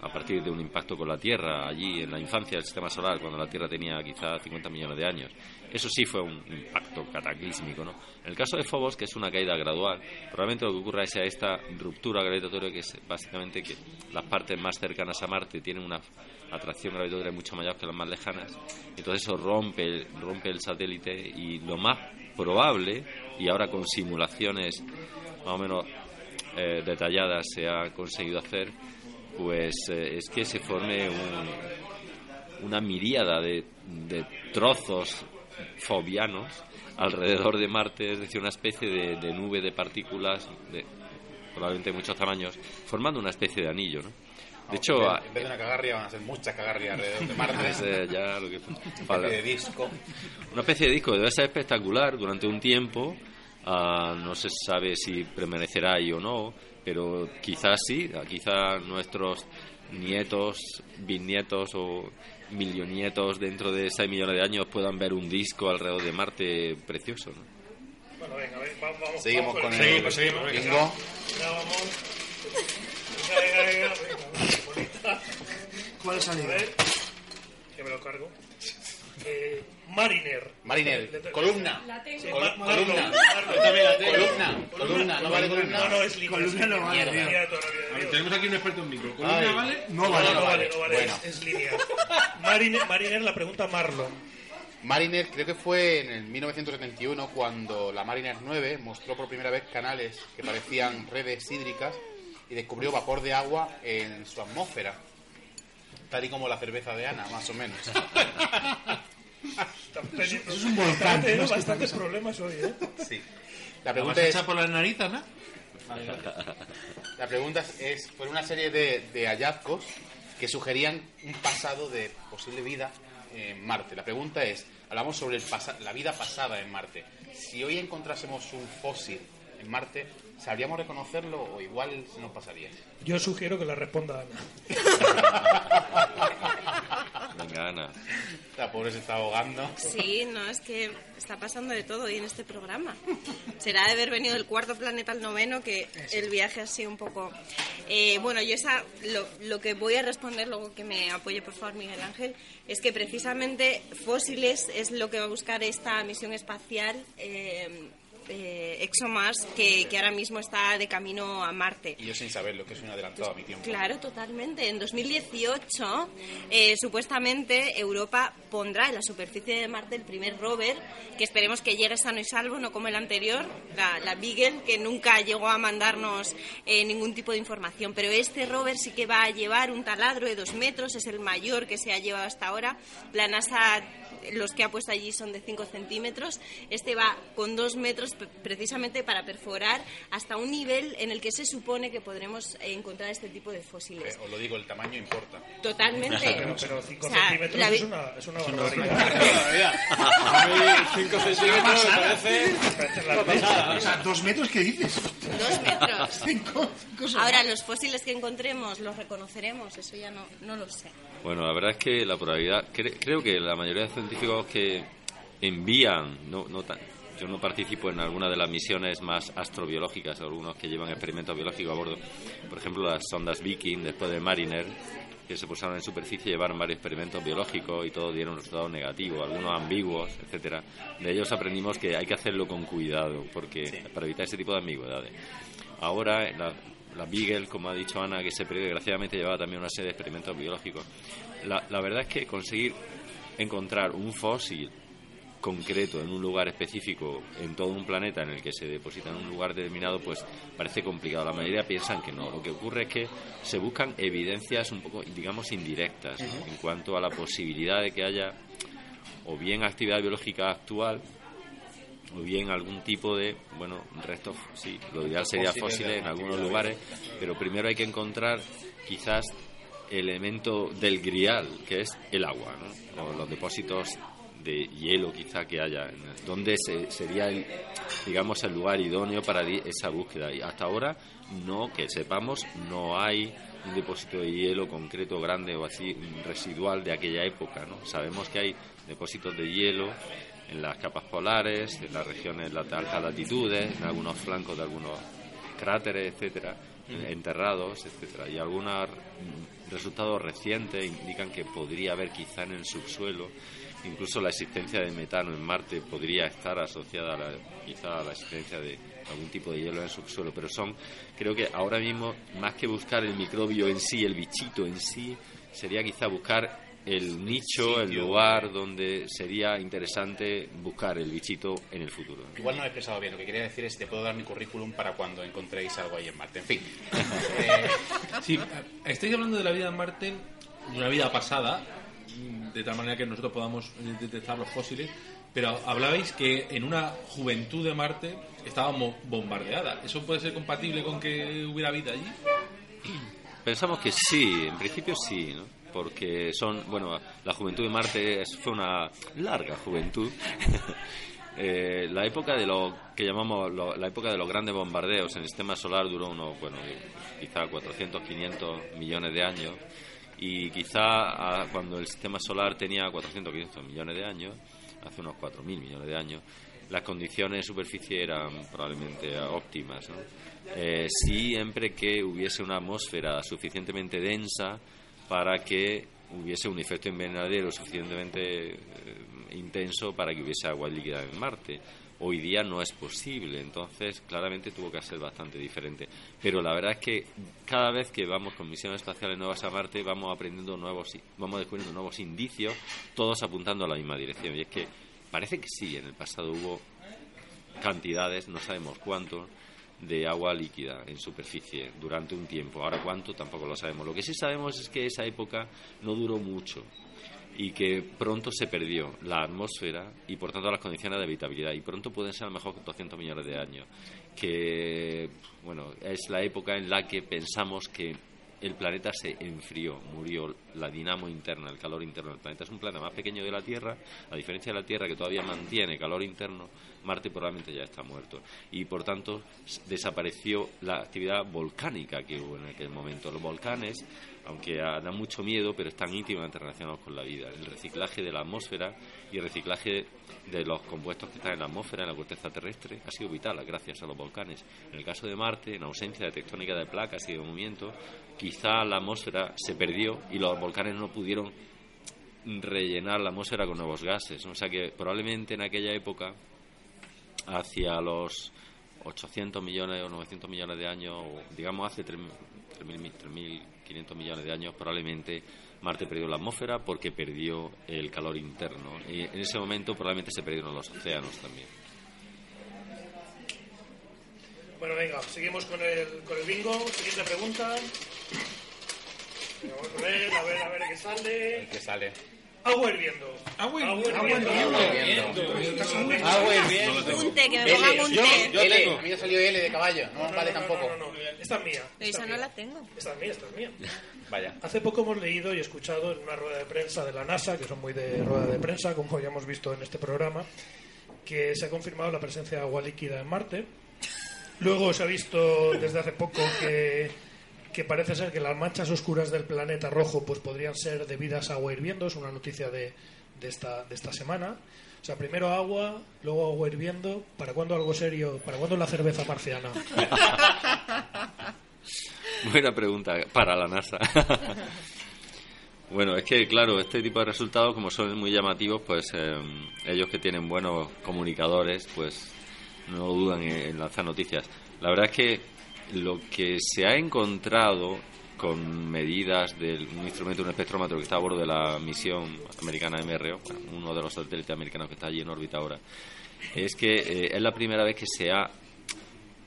a partir de un impacto con la Tierra allí en la infancia del sistema solar, cuando la Tierra tenía quizá 50 millones de años. Eso sí fue un impacto cataclísmico, ¿no? En el caso de Phobos, que es una caída gradual, probablemente lo que ocurra es esta ruptura gravitatoria que es básicamente que las partes más cercanas a Marte tienen una atracción gravitatoria mucho mayor que las más lejanas, entonces eso rompe, rompe el satélite y lo más probable, y ahora con simulaciones más o menos eh, detalladas se ha conseguido hacer, pues eh, es que se forme un- una miríada de, de trozos fobianos alrededor de Marte, es decir, una especie de, de nube de partículas de probablemente muchos tamaños, formando una especie de anillo, ¿no? De hecho, en vez- de una cagarria van a ser muchas cagarrias alrededor de Marte. ya lo que Especie de disco. una especie de disco debe ser espectacular durante un tiempo. Ah, no se sabe si permanecerá ahí o no, pero quizás sí. ah, Quizás nuestros nietos, bisnietos o millonietos dentro de 6 millones de años puedan ver un disco alrededor de Marte precioso. ¿no? Bueno, venga, venga, vamos, vamos, Seguimos vamos con el el Seguimos, seguimos, venga. bingo. Ya vamos. Venga, venga, venga, venga, bonita. ¿Cuál ha A salido? ver, que me lo cargo. Eh, Mariner. Mariner, columna. Sí, Col- Ma- columna. Columna, columna, no vale columna. No, no, es línea. Columna no vale, tenemos aquí un experto en micro. Ay. ¿Columna vale? No No, vale. no vale, no vale, Bueno. es, es línea. Mariner, Mariner la pregunta Marlon. Mariner creo que fue en el 1971 cuando la Mariner 9 mostró por primera vez canales que parecían redes hídricas y descubrió vapor de agua en su atmósfera. Tal y como la cerveza de Ana, más o menos. Eso es un volcán, teniendo que bastantes problemas hoy, ¿eh? Sí. La ¿La pregunta es, por las narices, ¿no? la pregunta es, fue una serie de, de hallazgos que sugerían un pasado de posible vida en Marte. La pregunta es, hablamos sobre el la vida pasada en Marte. Si hoy encontrásemos un fósil en Marte, ¿sabríamos reconocerlo o igual se nos pasaría? Yo sugiero que la responda Ana. Venga, Ana. La pobre se está ahogando. Sí, no, es que está pasando de todo hoy en este programa. Será de haber venido del cuarto planeta al noveno que el viaje ha sido un poco... Eh, bueno, yo esa, lo, lo que voy a responder, luego que me apoye por favor Miguel Ángel, es que precisamente fósiles es lo que va a buscar esta misión espacial. eh, eh, ExoMars que, que ahora mismo está de camino a Marte. Y yo sin saberlo, que soy un adelantado a mi tiempo. Claro, totalmente. En 2018, eh, supuestamente, Europa pondrá en la superficie de Marte el primer rover, que esperemos que llegue sano y salvo, no como el anterior, la, la Beagle, que nunca llegó a mandarnos eh, ningún tipo de información. Pero este rover sí que va a llevar un taladro de dos metros, es el mayor que se ha llevado hasta ahora. La NASA los que ha puesto allí son de 5 centímetros. Este va con 2 metros precisamente para perforar hasta un nivel en el que se supone que podrremos eh, encontrar este tipo de fósiles. Eh, os lo digo, el tamaño importa. Totalmente. Pero, pero 5 O sea, centímetros la es, una, es una barbaridad. A mí, 5 centímetros me parece. Parece la O sea, ¿dos metros qué dices? Dos metros. Cinco. cinco Ahora, los fósiles que encontremos, ¿los reconoceremos? Eso ya no, no lo sé. Bueno, la verdad es que la probabilidad, cre- creo que la mayoría de científicos que envían, no, no tan- yo no participo en alguna de las misiones más astrobiológicas, algunos que llevan experimentos biológicos a bordo, por ejemplo las sondas Viking después de Mariner, que se posaron en superficie llevaron varios experimentos biológicos y todos dieron resultados negativos, algunos ambiguos, etcétera. De ellos aprendimos que hay que hacerlo con cuidado, porque para evitar ese tipo de ambigüedades. Ahora, la, la Beagle, como ha dicho Ana, que se perdió, desgraciadamente llevaba también una serie de experimentos biológicos. La, la verdad es que conseguir encontrar un fósil concreto en un lugar específico en todo un planeta en el que se deposita en un lugar determinado pues parece complicado. La mayoría piensan que no. Lo que ocurre es que se buscan evidencias un poco digamos indirectas en cuanto a la posibilidad de que haya o bien actividad biológica actual o bien algún tipo de, bueno, restos, sí, lo ideal sería Fósiles fósiles en algunos lugares, pero primero hay que encontrar quizás elemento del grial, que es el agua, ¿no? o los depósitos de hielo quizá que haya, donde se- sería, el, digamos, el lugar idóneo para esa búsqueda. Y hasta ahora, no, que sepamos, no hay un depósito de hielo concreto grande o así residual de aquella época. ¿no? Sabemos que hay depósitos de hielo en las capas polares, en las regiones de altas latitudes, en algunos flancos de algunos cráteres, etcétera, enterrados, etcétera. Y algunos resultados recientes indican que podría haber quizá en el subsuelo, incluso la existencia de metano en Marte podría estar asociada a la, quizá a la existencia de algún tipo de hielo en el subsuelo, pero son, creo que ahora mismo, más que buscar el microbio en sí, el bichito en sí, sería quizá buscar el nicho, el lugar donde sería interesante buscar el bichito en el futuro. Igual no he expresado bien. Lo que quería decir es te puedo dar mi currículum para cuando encontréis algo ahí en Marte. En fin. Eh, Sí, estáis hablando de la vida en Marte, de una vida pasada, de tal manera que nosotros podamos detectar los fósiles, pero hablabais que en una juventud de Marte estaba mo- bombardeada. ¿Eso puede ser compatible con que hubiera vida allí? Pensamos que sí, en principio sí, ¿no? Porque son, bueno, la juventud de Marte fue una larga juventud. Eh, la época de lo que llamamos la época de los grandes bombardeos en el sistema solar duró unos, bueno, quizá 400, 500 millones de años. Y quizá cuando el sistema solar tenía 400, 500 millones de años, hace unos 4.000 millones de años, las condiciones de superficie eran probablemente óptimas. Eh, siempre que hubiese una atmósfera suficientemente densa para que hubiese un efecto invernadero suficientemente eh, intenso para que hubiese agua líquida en Marte. Hoy día no es posible, entonces claramente tuvo que ser bastante diferente. Pero la verdad es que cada vez que vamos con misiones espaciales nuevas a Marte vamos aprendiendo nuevos, vamos descubriendo nuevos indicios, todos apuntando a la misma dirección. Y es que parece que sí, en el pasado hubo cantidades, no sabemos cuánto, de agua líquida en superficie durante un tiempo. Ahora cuánto tampoco lo sabemos. Lo que sí sabemos es que esa época no duró mucho y que pronto se perdió la atmósfera y por tanto las condiciones de habitabilidad y pronto pueden ser a lo mejor 200 millones de años que bueno es la época en la que pensamos que el planeta se enfrió, murió la dinamo interna, el calor interno del planeta. Es un planeta más pequeño que la Tierra, a diferencia de la Tierra que todavía mantiene calor interno, Marte probablemente ya está muerto. Y por tanto desapareció la actividad volcánica que hubo en aquel momento. Los volcanes, aunque dan mucho miedo, pero están íntimamente relacionados con la vida. El reciclaje de la atmósfera y el reciclaje de los compuestos que están en la atmósfera, en la corteza terrestre, ha sido vital gracias a los volcanes. En el caso de Marte, en ausencia de tectónica de placas y de movimiento, quizá la atmósfera se perdió y los volcanes no pudieron rellenar la atmósfera con nuevos gases. O sea que probablemente en aquella época hacia los 800 millones o 900 millones de años, digamos hace 3.000 3.500 millones de años, probablemente Marte perdió la atmósfera porque perdió el calor interno. Y en ese momento probablemente se perdieron los océanos también. Bueno, venga, seguimos con el, con el bingo. Siguiente pregunta. Vamos a ver, a ver, a ver qué sale. ¿Qué sale? Agua hirviendo. Agua hirviendo. Agua hirviendo. Un té, que me pongan un Yo, té. yo L. A mí me salió L de caballo. No, vale tampoco. No, no, no, esta es mía. Esa es no la tengo. Esta es mía, esta es mía. Vaya. Hace poco hemos leído y escuchado en una rueda de prensa de la NASA, que son muy de rueda de prensa, como ya hemos visto en este programa, que se ha confirmado la presencia de agua líquida en Marte. Luego se ha visto desde hace poco que, que parece ser que las manchas oscuras del planeta rojo pues podrían ser debidas a agua hirviendo. Es una noticia de, de, esta, de esta semana. O sea, primero agua, luego agua hirviendo. ¿Para cuándo algo serio? ¿Para cuándo la cerveza marciana? Buena pregunta para la NASA. bueno, es que claro, este tipo de resultados, como son muy llamativos, pues eh, ellos que tienen buenos comunicadores, pues no dudan en, en lanzar noticias. La verdad es que lo que se ha encontrado con medidas de un instrumento, un espectrómetro que está a bordo de la misión americana MRO, uno de los satélites americanos que está allí en órbita ahora, es que eh, es la primera vez que se ha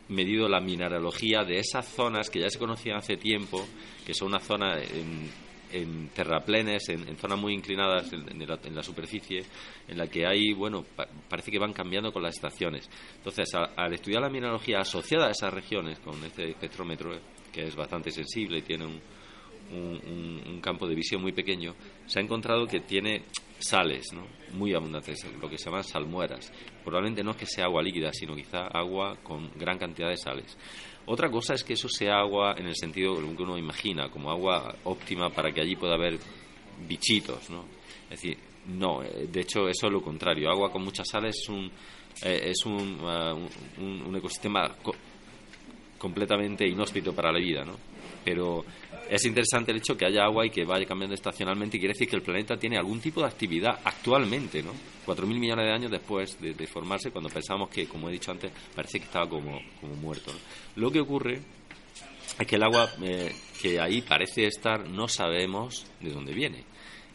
medido la mineralogía de esas zonas que ya se conocían hace tiempo, que son una zona en, en terraplenes, en, zonas muy inclinadas en, la, superficie, en la que hay, bueno, pa- parece que van cambiando con las estaciones. Entonces, al estudiar la mineralogía asociada a esas regiones con este espectrómetro, que es bastante sensible y tiene un, un, un- un campo de visión muy pequeño, se ha encontrado que tiene sales ¿no? muy abundantes, lo que se llaman salmueras. Probablemente no es que sea agua líquida, sino quizá agua con gran cantidad de sales. Otra cosa es que eso sea agua en el sentido que uno imagina, como agua óptima para que allí pueda haber bichitos, ¿no? Es decir, no, eh, de hecho eso es lo contrario. Agua con muchas sales es un, eh, es un, ah, un- un ecosistema co- completamente inhóspito para la vida, ¿no? Pero es interesante el hecho que haya agua y que vaya cambiando estacionalmente y quiere decir que el planeta tiene algún tipo de actividad actualmente, ¿no? 4.000 millones de años después de, formarse, cuando pensamos que, como he dicho antes, parece que estaba como, como muerto. ¿no? Lo que ocurre es que el agua eh, que ahí parece estar no sabemos de dónde viene.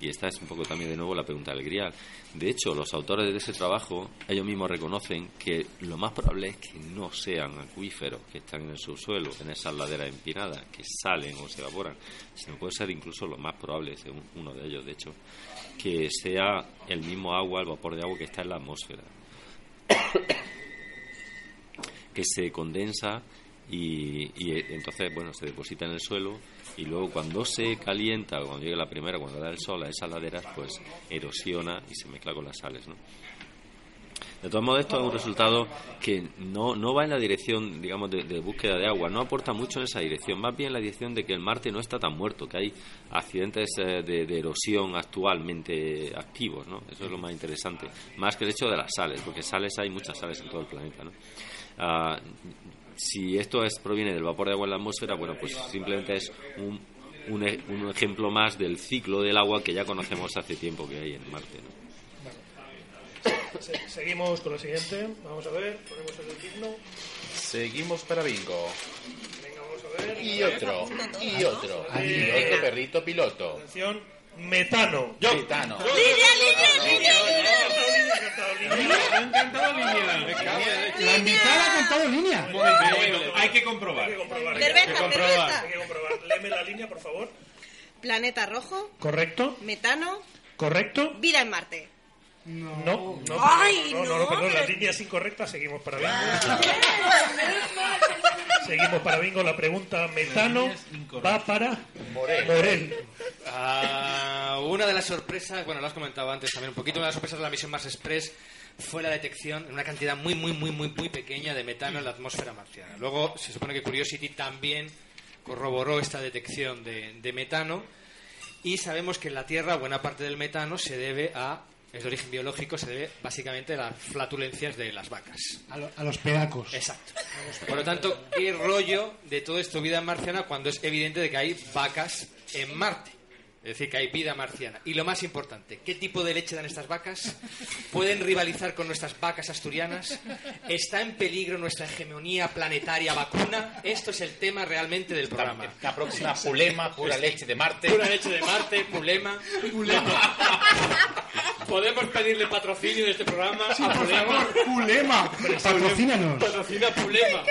Y esta es un poco también de nuevo la pregunta del grial. De hecho, los autores de ese trabajo, ellos mismos reconocen que lo más probable es que no sean acuíferos que están en el subsuelo, en esas laderas empinadas, que salen o se evaporan, sino puede ser incluso lo más probable, según uno de ellos, de hecho, que sea el mismo agua, el vapor de agua que está en la atmósfera que se condensa y, entonces bueno se deposita en el suelo y luego cuando se calienta cuando llegue la primera cuando da el sol a esas laderas pues erosiona y se mezcla con las sales ¿no? de todos modos esto es un resultado que no, no va en la dirección digamos de, de búsqueda de agua no aporta mucho en esa dirección más bien en la dirección de que el Marte no está tan muerto que hay accidentes eh, de, de erosión actualmente activos ¿no? eso es lo más interesante más que el hecho de las sales porque sales hay muchas sales en todo el planeta ¿no? Ah, si esto es, proviene del vapor de agua en la atmósfera, bueno, pues simplemente es un, un, e- un ejemplo más del ciclo del agua que ya conocemos hace tiempo que hay en Marte. ¿no? Se- seguimos con la siguiente. Vamos a ver, ponemos el himno. Seguimos para bingo. Venga, vamos a ver. Y otro, y otro, y otro perrito piloto. Atención, metano. Yo. Gitano. Me ha encantado Línea. La invitada ha cantado línea. Hay que comprobar. Hay que comprobar. Cerveza, Hay que comprobar. cerveza. Hay que comprobar. Léeme la línea, por favor. Planeta rojo, ¿Correcto? metano, ¿Correcto? vida en Marte. No, no, no, Ay, no, no, no, no, perdón, la pero- línea es incorrecta, seguimos para bingo. seguimos para bingo, la pregunta metano va para Morel. Morel. Ah, una de las sorpresas, bueno, lo has comentado antes también un poquito, una de las sorpresas de la misión Mars Express fue la detección en una cantidad muy, muy, muy, muy, muy pequeña de metano en la atmósfera marciana. Luego se supone que Curiosity también corroboró esta detección de, de metano y sabemos que en la Tierra buena parte del metano se debe a, es de origen biológico, se debe básicamente a las flatulencias de las vacas. A, lo- a los pedacos. Exacto. Por lo tanto, ¿qué rollo de todo esto vida marciana cuando es evidente de que hay vacas en Marte? Es decir, que hay vida marciana. Y lo más importante, ¿qué tipo de leche dan estas vacas? ¿Pueden rivalizar con nuestras vacas asturianas? ¿Está en peligro nuestra hegemonía planetaria vacuna? Esto es el tema realmente del programa. La próxima Pulema, pura leche de Marte. Pura leche de Marte, Pulema. Podemos pedirle patrocinio de este programa Sí, a por Pulema. favor, Pulema, patrocínanos. Patrocina Pulema.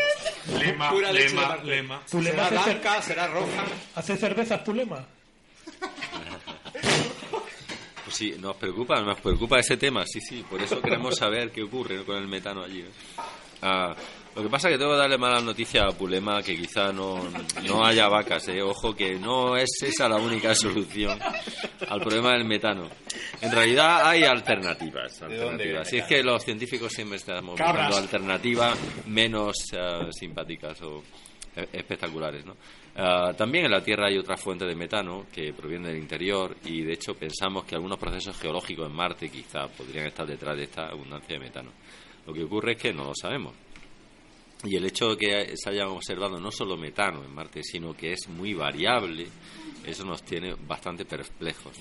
Lema, Pura leche de lema, Marte. lema. Pulema Será blanca, será roja. hace cervezas Pulema. Pues sí, nos preocupa, nos preocupa ese tema, sí, sí, por eso queremos saber qué ocurre con el metano allí. ¿no? Ah, lo que pasa es que tengo que darle mala noticia a Pulema que quizá no, no haya vacas, ¿eh? ojo que no es esa la única solución al problema del metano. En realidad hay alternativas. alternativas. Si es que los científicos siempre estamos buscando alternativas menos eh, simpáticas o eh, espectaculares, ¿no? Ah, también en la Tierra hay otra fuente de metano que proviene del interior y de hecho pensamos que algunos procesos geológicos en Marte quizá podrían estar detrás de esta abundancia de metano. Lo que ocurre es que no lo sabemos. Y el hecho de que se hayan observado no solo metano en Marte, sino que es muy variable, eso nos tiene bastante perplejos.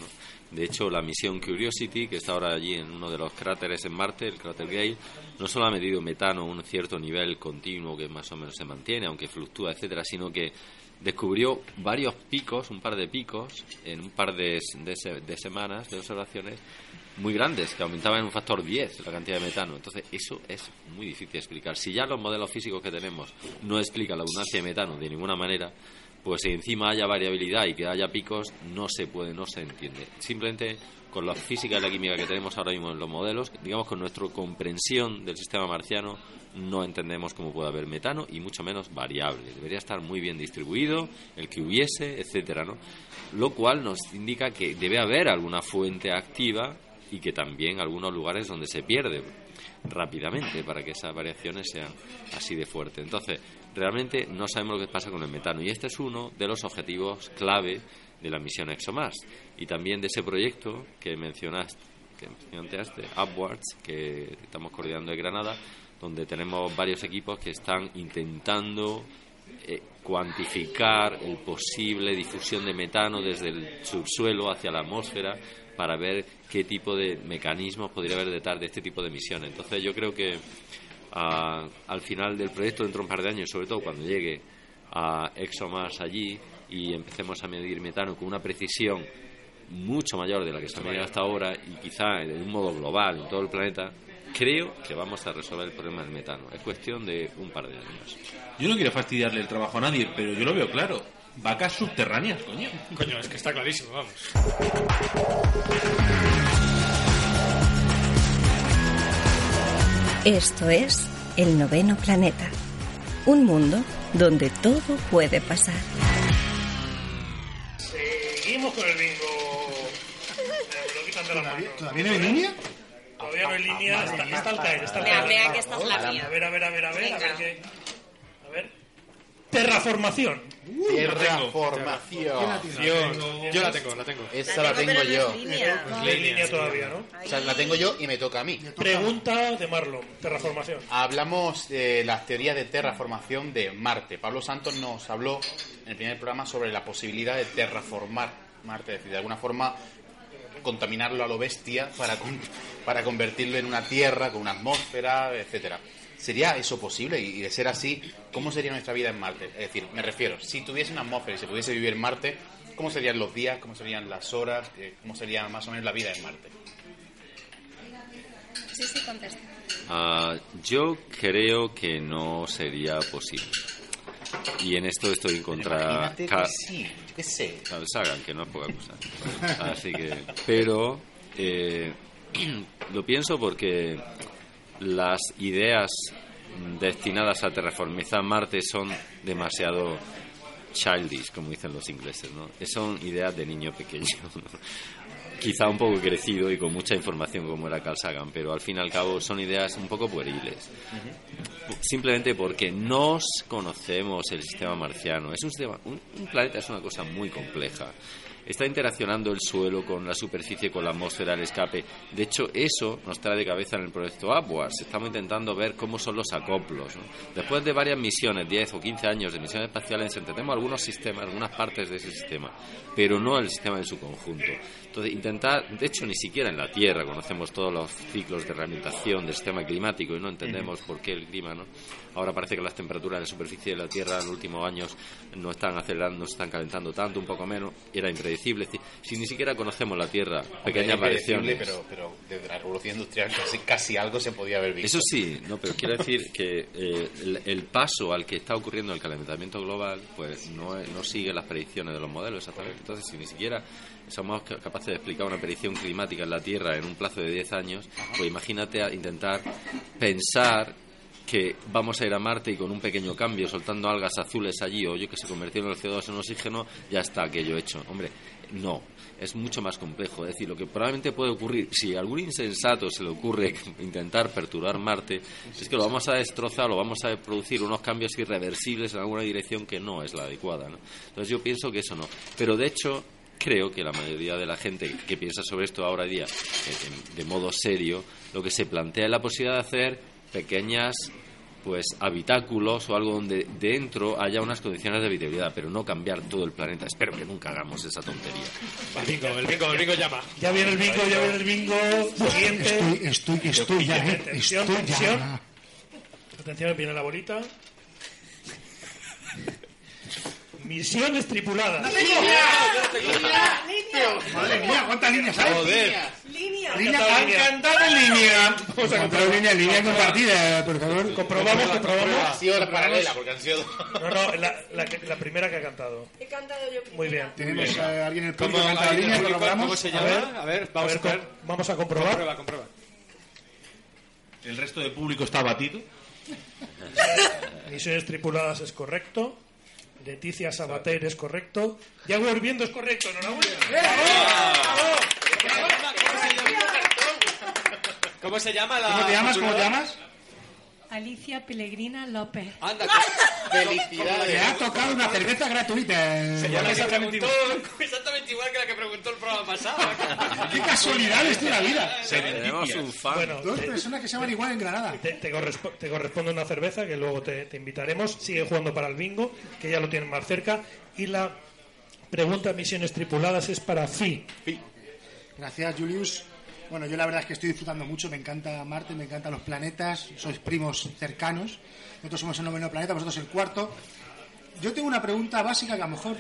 De hecho, la misión Curiosity, que está ahora allí en uno de los cráteres en Marte, el cráter Gale, no solo ha medido metano a un cierto nivel continuo que más o menos se mantiene, aunque fluctúa, etcétera, sino que descubrió varios picos, un par de picos, en un par de, de de semanas de observaciones muy grandes, que aumentaban en un factor 10 la cantidad de metano. Entonces, eso es muy difícil de explicar. Si ya los modelos físicos que tenemos no explican la abundancia de metano de ninguna manera, pues si encima haya variabilidad y que haya picos, no se puede, no se entiende. Simplemente con la física y la química que tenemos ahora mismo en los modelos, digamos con nuestra comprensión del sistema marciano, no entendemos cómo puede haber metano y mucho menos variable. Debería estar muy bien distribuido, el que hubiese, etcétera, ¿no? Lo cual nos indica que debe haber alguna fuente activa y que también algunos lugares donde se pierde rápidamente para que esas variaciones sean así de fuertes. Entonces, realmente no sabemos lo que pasa con el metano y este es uno de los objetivos clave de la misión ExoMars y también de ese proyecto que mencionaste, que mencionaste, Upwards, que estamos coordinando en Granada, donde tenemos varios equipos que están intentando eh, cuantificar el posible difusión de metano desde el subsuelo hacia la atmósfera para ver qué tipo de mecanismos podría haber detrás de este tipo de misiones. Entonces yo creo que ah, al final del proyecto, dentro de un par de años, sobre todo cuando llegue a ExoMars allí y empecemos a medir metano con una precisión mucho mayor de la que se ha medido hasta ahora y quizá de un modo global en todo el planeta, creo que vamos a resolver el problema del metano. Es cuestión de un par de años. Yo no quiero fastidiarle el trabajo a nadie, pero yo lo veo claro. Vacas subterráneas, coño. Coño, es que está clarísimo, vamos. Esto es El Noveno Planeta. Un mundo donde todo puede pasar. Seguimos con el bingo. Me lo quitan de la mano. ¿Todavía no hay línea? Todavía no hay línea. Está, está al caer, está al Vea, caer. vea que esta es la A mía. ver, a ver, a ver, a ver. A ver Venga. qué. Terraformación. Terraformación. Yo la tengo, la tengo. Esa la tengo pero no yo. es línea. No hay línea todavía, ¿no? O sea, la tengo yo y me toca a mí. Pregunta de Marlon. Terraformación. Hablamos de las teorías de terraformación de Marte. Pablo Santos nos habló en el primer programa sobre la posibilidad de terraformar Marte, es decir, de alguna forma contaminarlo a lo bestia para, con- para convertirlo en una tierra con una atmósfera, etcétera. ¿Sería eso posible? Y de ser así, ¿cómo sería nuestra vida en Marte? Es decir, me refiero, si tuviese una atmósfera y se pudiese vivir en Marte, ¿cómo serían los días? ¿Cómo serían las horas? Eh, ¿Cómo sería más o menos la vida en Marte? Sí, sí, contesta. Ah, yo creo que no sería posible. Y en esto estoy en contra Ca- que sí, yo qué sé. Carl Sagan, que no es poca cosa. Así que, pero eh, lo pienso porque las ideas destinadas a terraformizar Marte son demasiado childish, como dicen los ingleses, ¿no? Son ideas de niño pequeño, ¿no? quizá un poco crecido y con mucha información como era Carl Sagan, pero al fin y al cabo son ideas un poco pueriles. Simplemente porque nos conocemos el sistema marciano. Es un, sistema, un, un planeta es una cosa muy compleja está interaccionando el suelo con la superficie, con la atmósfera, el escape. De hecho, eso nos trae de cabeza en el proyecto Upwards. Estamos intentando ver cómo son los acoplos. ¿no? Después de varias misiones, 10 o 15 años de misiones espaciales, entendemos algunos sistemas, algunas partes de ese sistema, pero no el sistema en su conjunto. Entonces, intentar, de hecho, ni siquiera en la Tierra conocemos todos los ciclos de rehabilitación del sistema climático y no entendemos por qué el clima, ¿no? Ahora parece que las temperaturas en la superficie de la Tierra en los últimos años no están acelerando, no están calentando tanto, un poco menos, era impredecible. Si ni siquiera conocemos la Tierra, pequeñas variaciones. Pero, pero desde la revolución industrial casi, casi algo se podía haber visto. Eso sí, no, pero quiero decir que eh, el, el paso al que está ocurriendo el calentamiento global, pues no, no sigue las predicciones de los modelos exactamente. Entonces, si ni siquiera somos ca- capaces de explicar una predicción climática en la Tierra en un plazo de 10 años, pues imagínate a intentar pensar que vamos a ir a Marte y con un pequeño cambio, soltando algas azules allí, o yo que se convirtiendo el CO2 en oxígeno, ya está aquello hecho. Hombre, no, es mucho más complejo. Es decir, lo que probablemente puede ocurrir, si a algún insensato se le ocurre intentar perturbar Marte, es que lo vamos a destrozar, lo vamos a producir unos cambios irreversibles en alguna dirección que no es la adecuada. ¿no? Entonces yo pienso que eso no. Pero de hecho, creo que la mayoría de la gente que piensa sobre esto ahora día de modo serio, lo que se plantea es la posibilidad de hacer pequeñas pues habitáculos o algo donde dentro haya unas condiciones de habitabilidad, pero no cambiar todo el planeta. Espero que nunca hagamos esa tontería. El bingo, el bingo, el bingo llama. Ya viene el bingo, ya viene el bingo. Siguiente. Estoy, estoy, estoy ya, ¿eh? Tensión, Estoy tensión. ya. Atención, viene la bolita. Misiones tripuladas. Madre mía, ¿cuántas líneas hay? Joder. Línea. Línea, línea. cantada en línea. Vamos a comprar línea, línea compartida, por favor. Comprobamos, Ha comprobamos. sido la paralela, porque han sido... No, no, la, la, que- la primera que ha cantado. He cantado yo primero. Muy bien. Tenemos a alguien en el ¿Cómo, público que canta la línea, corroboramos. ¿Cómo se llama? A ver, vamos a ver. vamos a comprobar. Comprueba, comprueba. El resto del público está abatido. Misiones tripuladas es correcto. Leticia Sabater es correcto. Yago Urbiendo es correcto. Enhorabuena. ¿Cómo se llama la ¿Cómo te llamas? ¿Cómo te llamas? Alicia Pellegrina López. Anda, Te Felicidades. ha tocado una cerveza gratuita. se llama exactamente igual. exactamente igual que la que preguntó el programa pasado. ¡Qué casualidades de la vida! Tenemos un fan. Bueno, Dos te, personas que se llaman igual en Granada. te- te correspo- te corresponde una cerveza que luego te, te invitaremos. Sigue jugando para el bingo, que ya lo tienen más cerca. Y la pregunta misiones tripuladas es para Fi. Gracias, Julius. Bueno, yo la verdad es que estoy disfrutando mucho. Me encanta Marte, me encantan los planetas. Sois primos cercanos. Nosotros somos el noveno planeta, vosotros el cuarto. Yo tengo una pregunta básica que a lo mejor,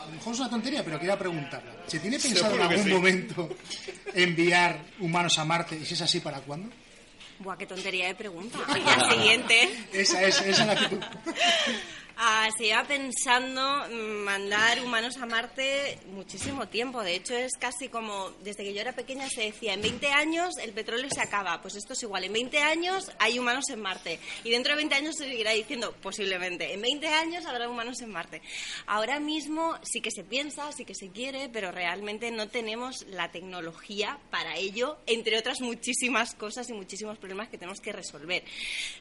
a lo mejor es una tontería, pero quería preguntarla. ¿Se tiene pensado en Seguro algún sí. momento enviar humanos a Marte? Y si es así, ¿para cuándo? Buah, qué tontería de pregunta. Y la siguiente. Esa es, esa es la actitud. Ah, se lleva pensando mandar humanos a Marte muchísimo tiempo. De hecho, es casi como desde que yo era pequeña se decía, en 20 años el petróleo se acaba. Pues esto es igual, en 20 años hay humanos en Marte. Y dentro de 20 años se seguirá diciendo, posiblemente, en 20 años habrá humanos en Marte. Ahora mismo sí que se piensa, sí que se quiere, pero realmente no tenemos la tecnología para ello, entre otras muchísimas cosas y muchísimos problemas que tenemos que resolver.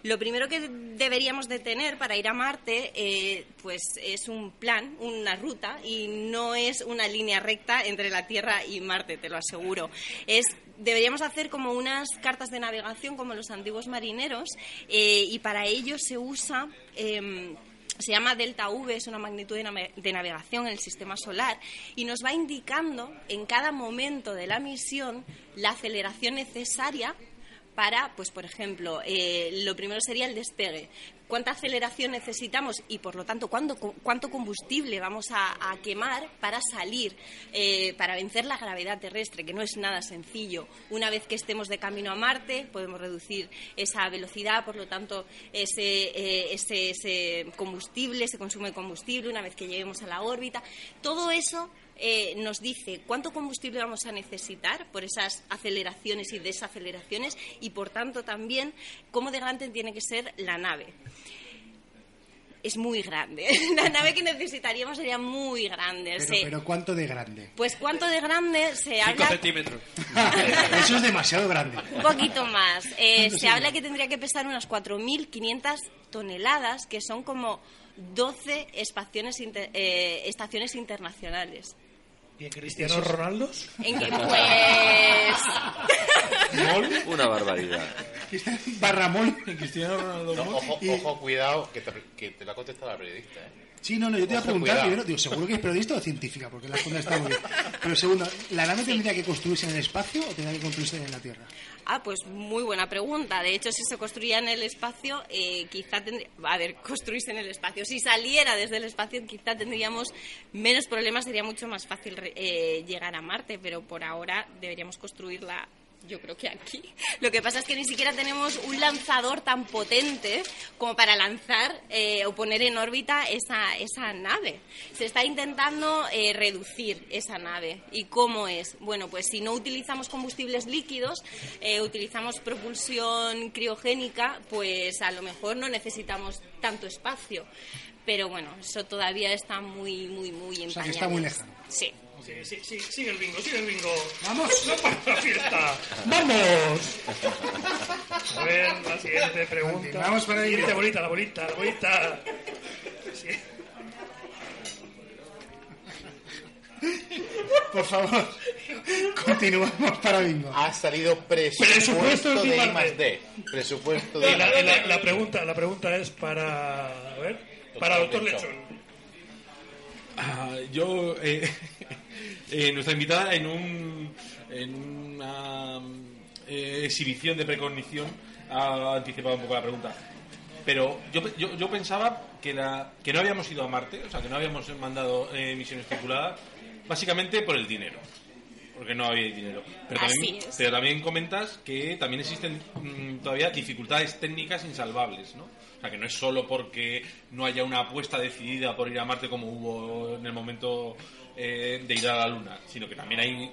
Lo primero que deberíamos de tener para ir a Marte eh, pues es un plan, una ruta y no es una línea recta entre la Tierra y Marte, te lo aseguro. Es deberíamos hacer como unas cartas de navegación como los antiguos marineros eh, y para ello se usa em, se llama delta V, es una magnitud de, nave- de navegación en el sistema solar y nos va indicando en cada momento de la misión la aceleración necesaria para, pues por ejemplo, eh, lo primero sería el despegue. ¿Cuánta aceleración necesitamos y, por lo tanto, cuánto, cuánto combustible vamos a, quemar para salir, eh, para vencer la gravedad terrestre, que no es nada sencillo? Una vez que estemos de camino a Marte, podemos reducir esa velocidad, por lo tanto, ese, eh, ese, ese combustible, ese consumo de combustible, una vez que lleguemos a la órbita. Todo eso eh, nos dice cuánto combustible vamos a necesitar por esas aceleraciones y desaceleraciones y, por tanto, también cómo de grande tiene que ser la nave. Es muy grande. La nave que necesitaríamos sería muy grande. Pero, pero ¿cuánto de grande? Pues cuánto de grande se 5 habla centímetros. Eso es demasiado grande. un poquito más. Eh, ¿Cuánto se sería? habla que tendría que pesar unas 4.500 toneladas, que son como 12 espaciones inter- eh, estaciones internacionales. ¿Y en Cristiano Ronaldo? En que, pues... Una barbaridad. Barramol. Cristiano Ronaldo. No, Mol. ojo, Y- ojo, cuidado, que te, que te lo ha contestado la periodista. ¿eh? Sí, no, no, yo te iba a preguntar cuidado. primero, digo, seguro que es periodista o científica, porque la respuesta está muy bien. Pero segundo, ¿la nave tendría que construirse en el espacio o tendría que construirse en la Tierra? Ah, pues muy buena pregunta. De hecho, si se construía en el espacio, eh, quizá tendría... A ver, construirse en el espacio. Si saliera desde el espacio, quizá tendríamos menos problemas, sería mucho más fácil eh, llegar a Marte, pero por ahora deberíamos construirla. Yo creo que aquí. Lo que pasa es que ni siquiera tenemos un lanzador tan potente como para lanzar eh, o poner en órbita esa, esa nave. Se está intentando eh, reducir esa nave. ¿Y cómo es? Bueno, pues si no utilizamos combustibles líquidos, eh, utilizamos propulsión criogénica, pues a lo mejor no necesitamos tanto espacio. Pero bueno, eso todavía está muy, muy, muy en O sea, que está muy lejano. Sí. Sí, sí, sí, sigue el bingo, sigue el bingo. ¡Vamos! ¡No para la fiesta! ¡Vamos! A ver, la siguiente pregunta. Continuamos para Siguiente ello. bolita, la bolita, la bolita. Sí. Por favor, continuamos para bingo. Ha salido Presupuesto presupuesto de de I más D. Presupuesto de la, la- la pregunta, la pregunta es para. A ver. Para Doctor Lechón. Lechón. Ah, yo, eh, eh, nuestra invitada en un en una eh, exhibición de precognición ha anticipado un poco la pregunta. Pero yo, yo, yo pensaba que, la, que no habíamos ido a Marte, o sea, que no habíamos mandado eh, misiones tripuladas, básicamente por el dinero. Porque no había dinero. Pero también, pero también comentas que también existen mm, todavía dificultades técnicas insalvables, ¿no? O sea, que no es solo porque no haya una apuesta decidida por ir a Marte como hubo en el momento eh, de ir a la Luna, sino que también hay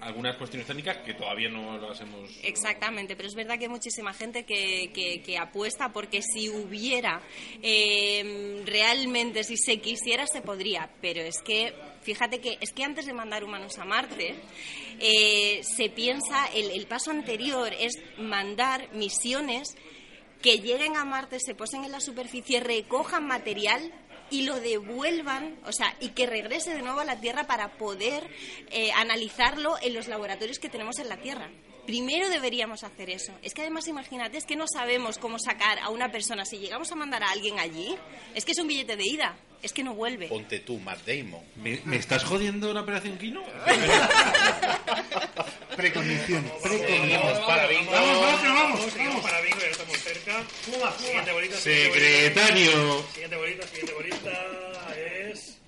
algunas cuestiones técnicas que todavía no las hemos... Exactamente, pero es verdad que hay muchísima gente que, que- que apuesta porque si hubiera eh, realmente, si se quisiera, se podría. Pero es que, fíjate que es que antes de mandar humanos a Marte, eh, se piensa, el, el paso anterior es mandar misiones que lleguen a Marte, se posen en la superficie, recojan material y lo devuelvan, o sea, y que regrese de nuevo a la Tierra para poder eh, analizarlo en los laboratorios que tenemos en la Tierra. Primero deberíamos hacer eso. Es que además, imagínate, es que no sabemos cómo sacar a una persona. Si llegamos a mandar a alguien allí, es que es un billete de ida, es que no vuelve. Ponte tú, Matt Damon. ¿Me, me estás jodiendo la operación Kino? Precognición. Seguimos para bingo. Vamos, vamos, pero vamos, vamos. para bingo, ya estamos cerca. Siguiente bolita. Secretario. Siguiente bolita, siguiente bolita es.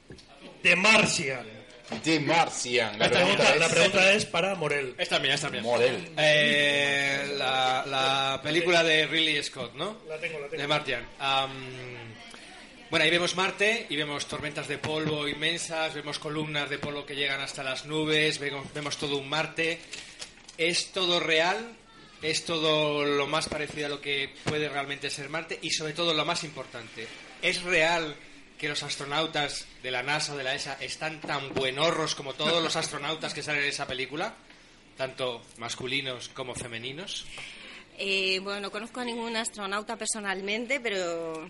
The Martian. The Martian. La pregunta, pregunta la es... pregunta es para Morel. Esta mía, esta mía. Morel. Eh, la, la película de Ridley Scott, ¿no? La tengo, la tengo. De Martian. Bueno, ahí vemos Marte y vemos tormentas de polvo inmensas, vemos columnas de polvo que llegan hasta las nubes, vemos, vemos todo un Marte. ¿Es todo real? ¿Es todo lo más parecido a lo que puede realmente ser Marte? Y sobre todo lo más importante, ¿es real que los astronautas de la NASA de la ESA están tan buenorros como todos los astronautas que salen en esa película? Tanto masculinos como femeninos. Eh, bueno, no conozco a ningún astronauta personalmente, pero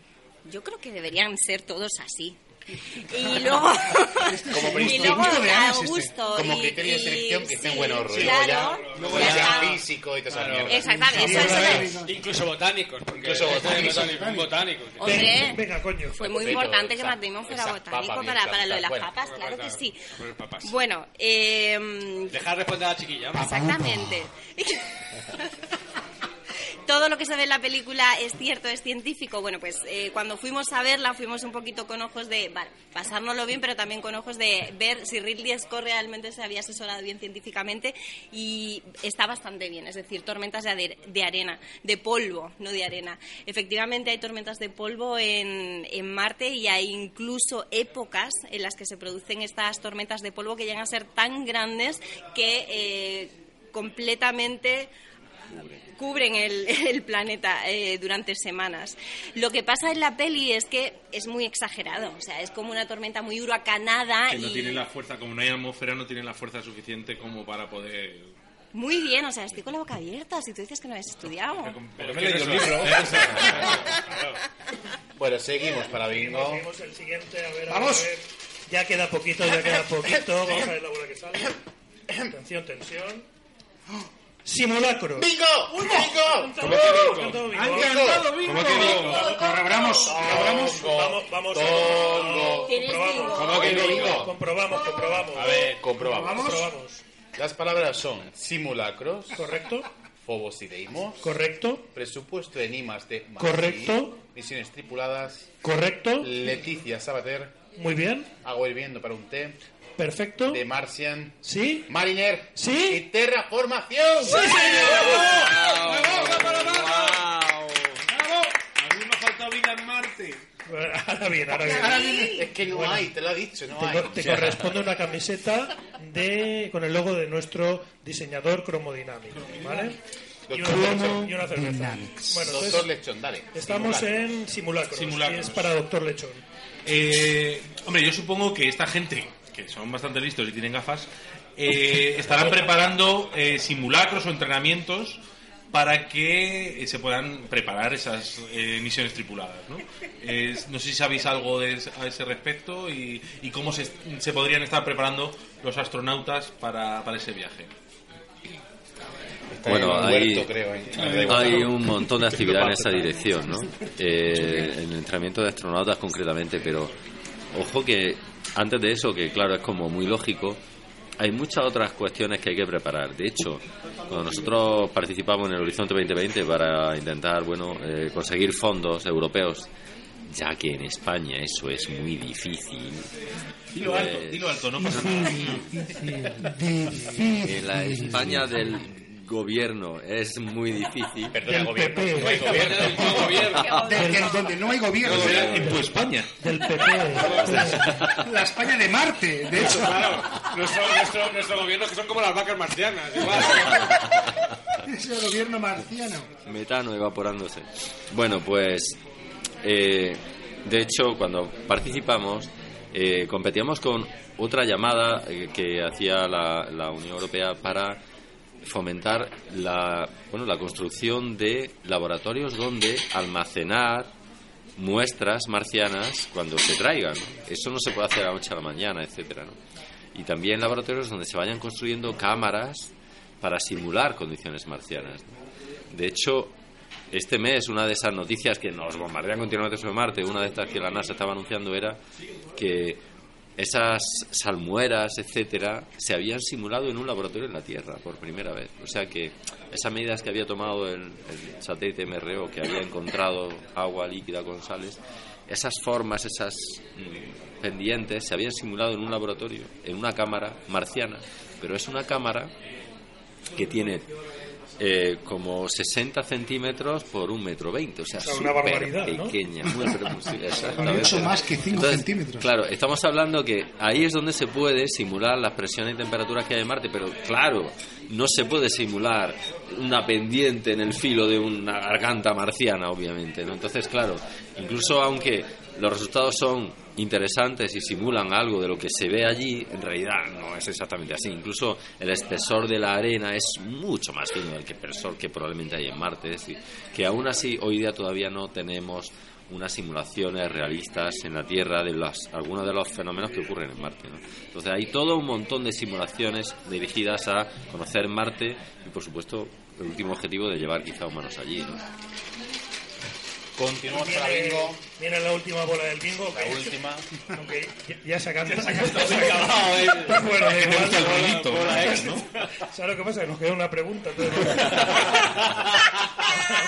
yo creo que deberían ser todos así. Y luego, Como y luego principio de a años este. gusto. Como y- criterio de selección que estén sí, buenos rollos. Claro, Luego ya físico y todas esas. Exactamente, eso, eso es. Incluso botánicos. porque Incluso botánicos. botánico, un botánico. Hombre, Venga, coño. fue muy importante que esa- Matt Damon fuera botánico para, para lo de las papas, claro que sí. Bueno, eh, Dejar responder a la chiquilla. Exactamente. Todo lo que se ve en la película es cierto, es científico. Bueno, pues eh, cuando fuimos a verla fuimos un poquito con ojos de, vale, pasárnoslo bien, pero también con ojos de ver si Ridley Scott realmente se había asesorado bien científicamente y está bastante bien. Es decir, tormentas de, arena, de polvo, no de arena. Efectivamente hay tormentas de polvo en, en Marte y hay incluso épocas en las que se producen estas tormentas de polvo que llegan a ser tan grandes que eh, completamente cubren el, el planeta eh, durante semanas. Lo que pasa en la peli es que es muy exagerado, o sea, es como una tormenta muy huracanada Que no y tienen la fuerza, como no hay atmósfera, no tienen la fuerza suficiente como para poder... muy bien, o sea, estoy con la boca abierta si tú dices que no has estudiado. Pero me he leído el libro. Bueno, seguimos para bingo. Seguimos el siguiente, a ver, a Vamos. ver. Ya queda poquito, ya queda poquito. Vamos a ver la bola que sale. Atención, tensión. Simulacros. ¡Bingo! ¡Bingo! ¿Cómo que bingo? ¡Han cantado bingo! ¿Cómo que bingo? Corroboramos, corroboramos. Vamos, vamos. Comprobamos. ¿Cómo que bingo? Comprobamos, comprobamos. A ver, comprobamos. Comprobamos. Las palabras son simulacros, Correcto, fobos y deimos, correcto, presupuesto en IMAS de Madrid, Correcto. misiones tripuladas, correcto. Leticia Sabater, Muy bien, agua hirviendo para un té, perfecto. de Martian, ¿Sí? Mariner ¿Sí? y terraformación. A mí me ha faltado vida en Marte. Ahora bien, ahora bien. Ahora bien, Es que no hay, te lo ha dicho, no Te, hay. te corresponde una camiseta de con el logo de nuestro diseñador cromodinámico, ¿vale? Y una, y una cerveza. Bueno, Doctor entonces, Lechón, dale. estamos en simulacros, Simulacros. y es para Doctor Lechón. Eh, hombre, yo supongo que esta gente, que son bastante listos y tienen gafas, eh, estarán preparando eh, simulacros o entrenamientos para que eh, se puedan preparar esas eh, misiones tripuladas. ¿no? Eh, no sé si sabéis algo de a ese respecto y, y cómo se, se podrían estar preparando los astronautas para, para ese viaje. Está Bueno, hay, huerto, creo, ¿eh? hay un montón de actividad en esa dirección, ¿no? Eh, en el entrenamiento de astronautas concretamente, pero ojo que antes de eso, que claro es como muy lógico, hay muchas otras cuestiones que hay que preparar. De hecho, cuando nosotros participamos en el Horizonte 2020 para intentar, bueno, eh, conseguir fondos europeos, ya que en España eso es muy difícil. Dilo alto, pues, dilo alto, no pasa nada. en la España del gobierno es muy difícil. Perdona, Del gobierno. PP. No hay gobierno. Del que- donde no hay gobierno. En tu España. Del PP. La España de Marte, de hecho. Claro, nuestro, nuestro, nuestro gobierno que son como las vacas marcianas. Igual. Es el gobierno marciano. Metano evaporándose. Bueno, pues eh, de hecho cuando participamos eh, competíamos con otra llamada eh, que hacía la, la Unión Europea para fomentar la bueno la construcción de laboratorios donde almacenar muestras marcianas cuando se traigan. Eso no se puede hacer a la noche a la mañana, etcétera. Y también laboratorios donde se vayan construyendo cámaras para simular condiciones marcianas. De hecho, este mes una de esas noticias que nos bombardean continuamente sobre Marte, una de estas que la NASA estaba anunciando era que esas salmueras, etcétera, se habían simulado en un laboratorio en la Tierra por primera vez. O sea que esas medidas que había tomado el, satélite MRO, que había encontrado agua líquida con sales, esas formas, esas mm, pendientes, se habían simulado en un laboratorio, en una cámara marciana. Pero es una cámara que tiene eh, como 60 centímetros por un metro 20, o sea, sea, una barbaridad, ¿no? pequeña, muy exactamente. Mucho más que 5 Entonces, centímetros. Claro, estamos hablando que ahí es donde se puede simular las presiones y temperaturas que hay en Marte, pero claro, no se puede simular una pendiente en el filo de una garganta marciana, obviamente, ¿no? Entonces, claro, incluso aunque los resultados son interesantes y simulan algo de lo que se ve allí, en realidad no es exactamente así. Incluso el espesor de la arena es mucho más fino del que espesor que probablemente hay en Marte. Es decir, que aún así hoy día todavía no tenemos unas simulaciones realistas en la Tierra de algunos de los fenómenos que ocurren en Marte. ¿no? Entonces hay todo un montón de simulaciones dirigidas a conocer Marte y, por supuesto, el último objetivo de llevar quizá humanos allí. ¿no? Continuamos bingo. Viene la última bola del bingo. La que- última. aunque ya, ya se ha acabado. Se ha acabado, ¿eh? Bueno, da igual. gusta el rollito, Bola ¿no? extra. ¿Sabes lo que pasa? Que nos queda una pregunta. entonces-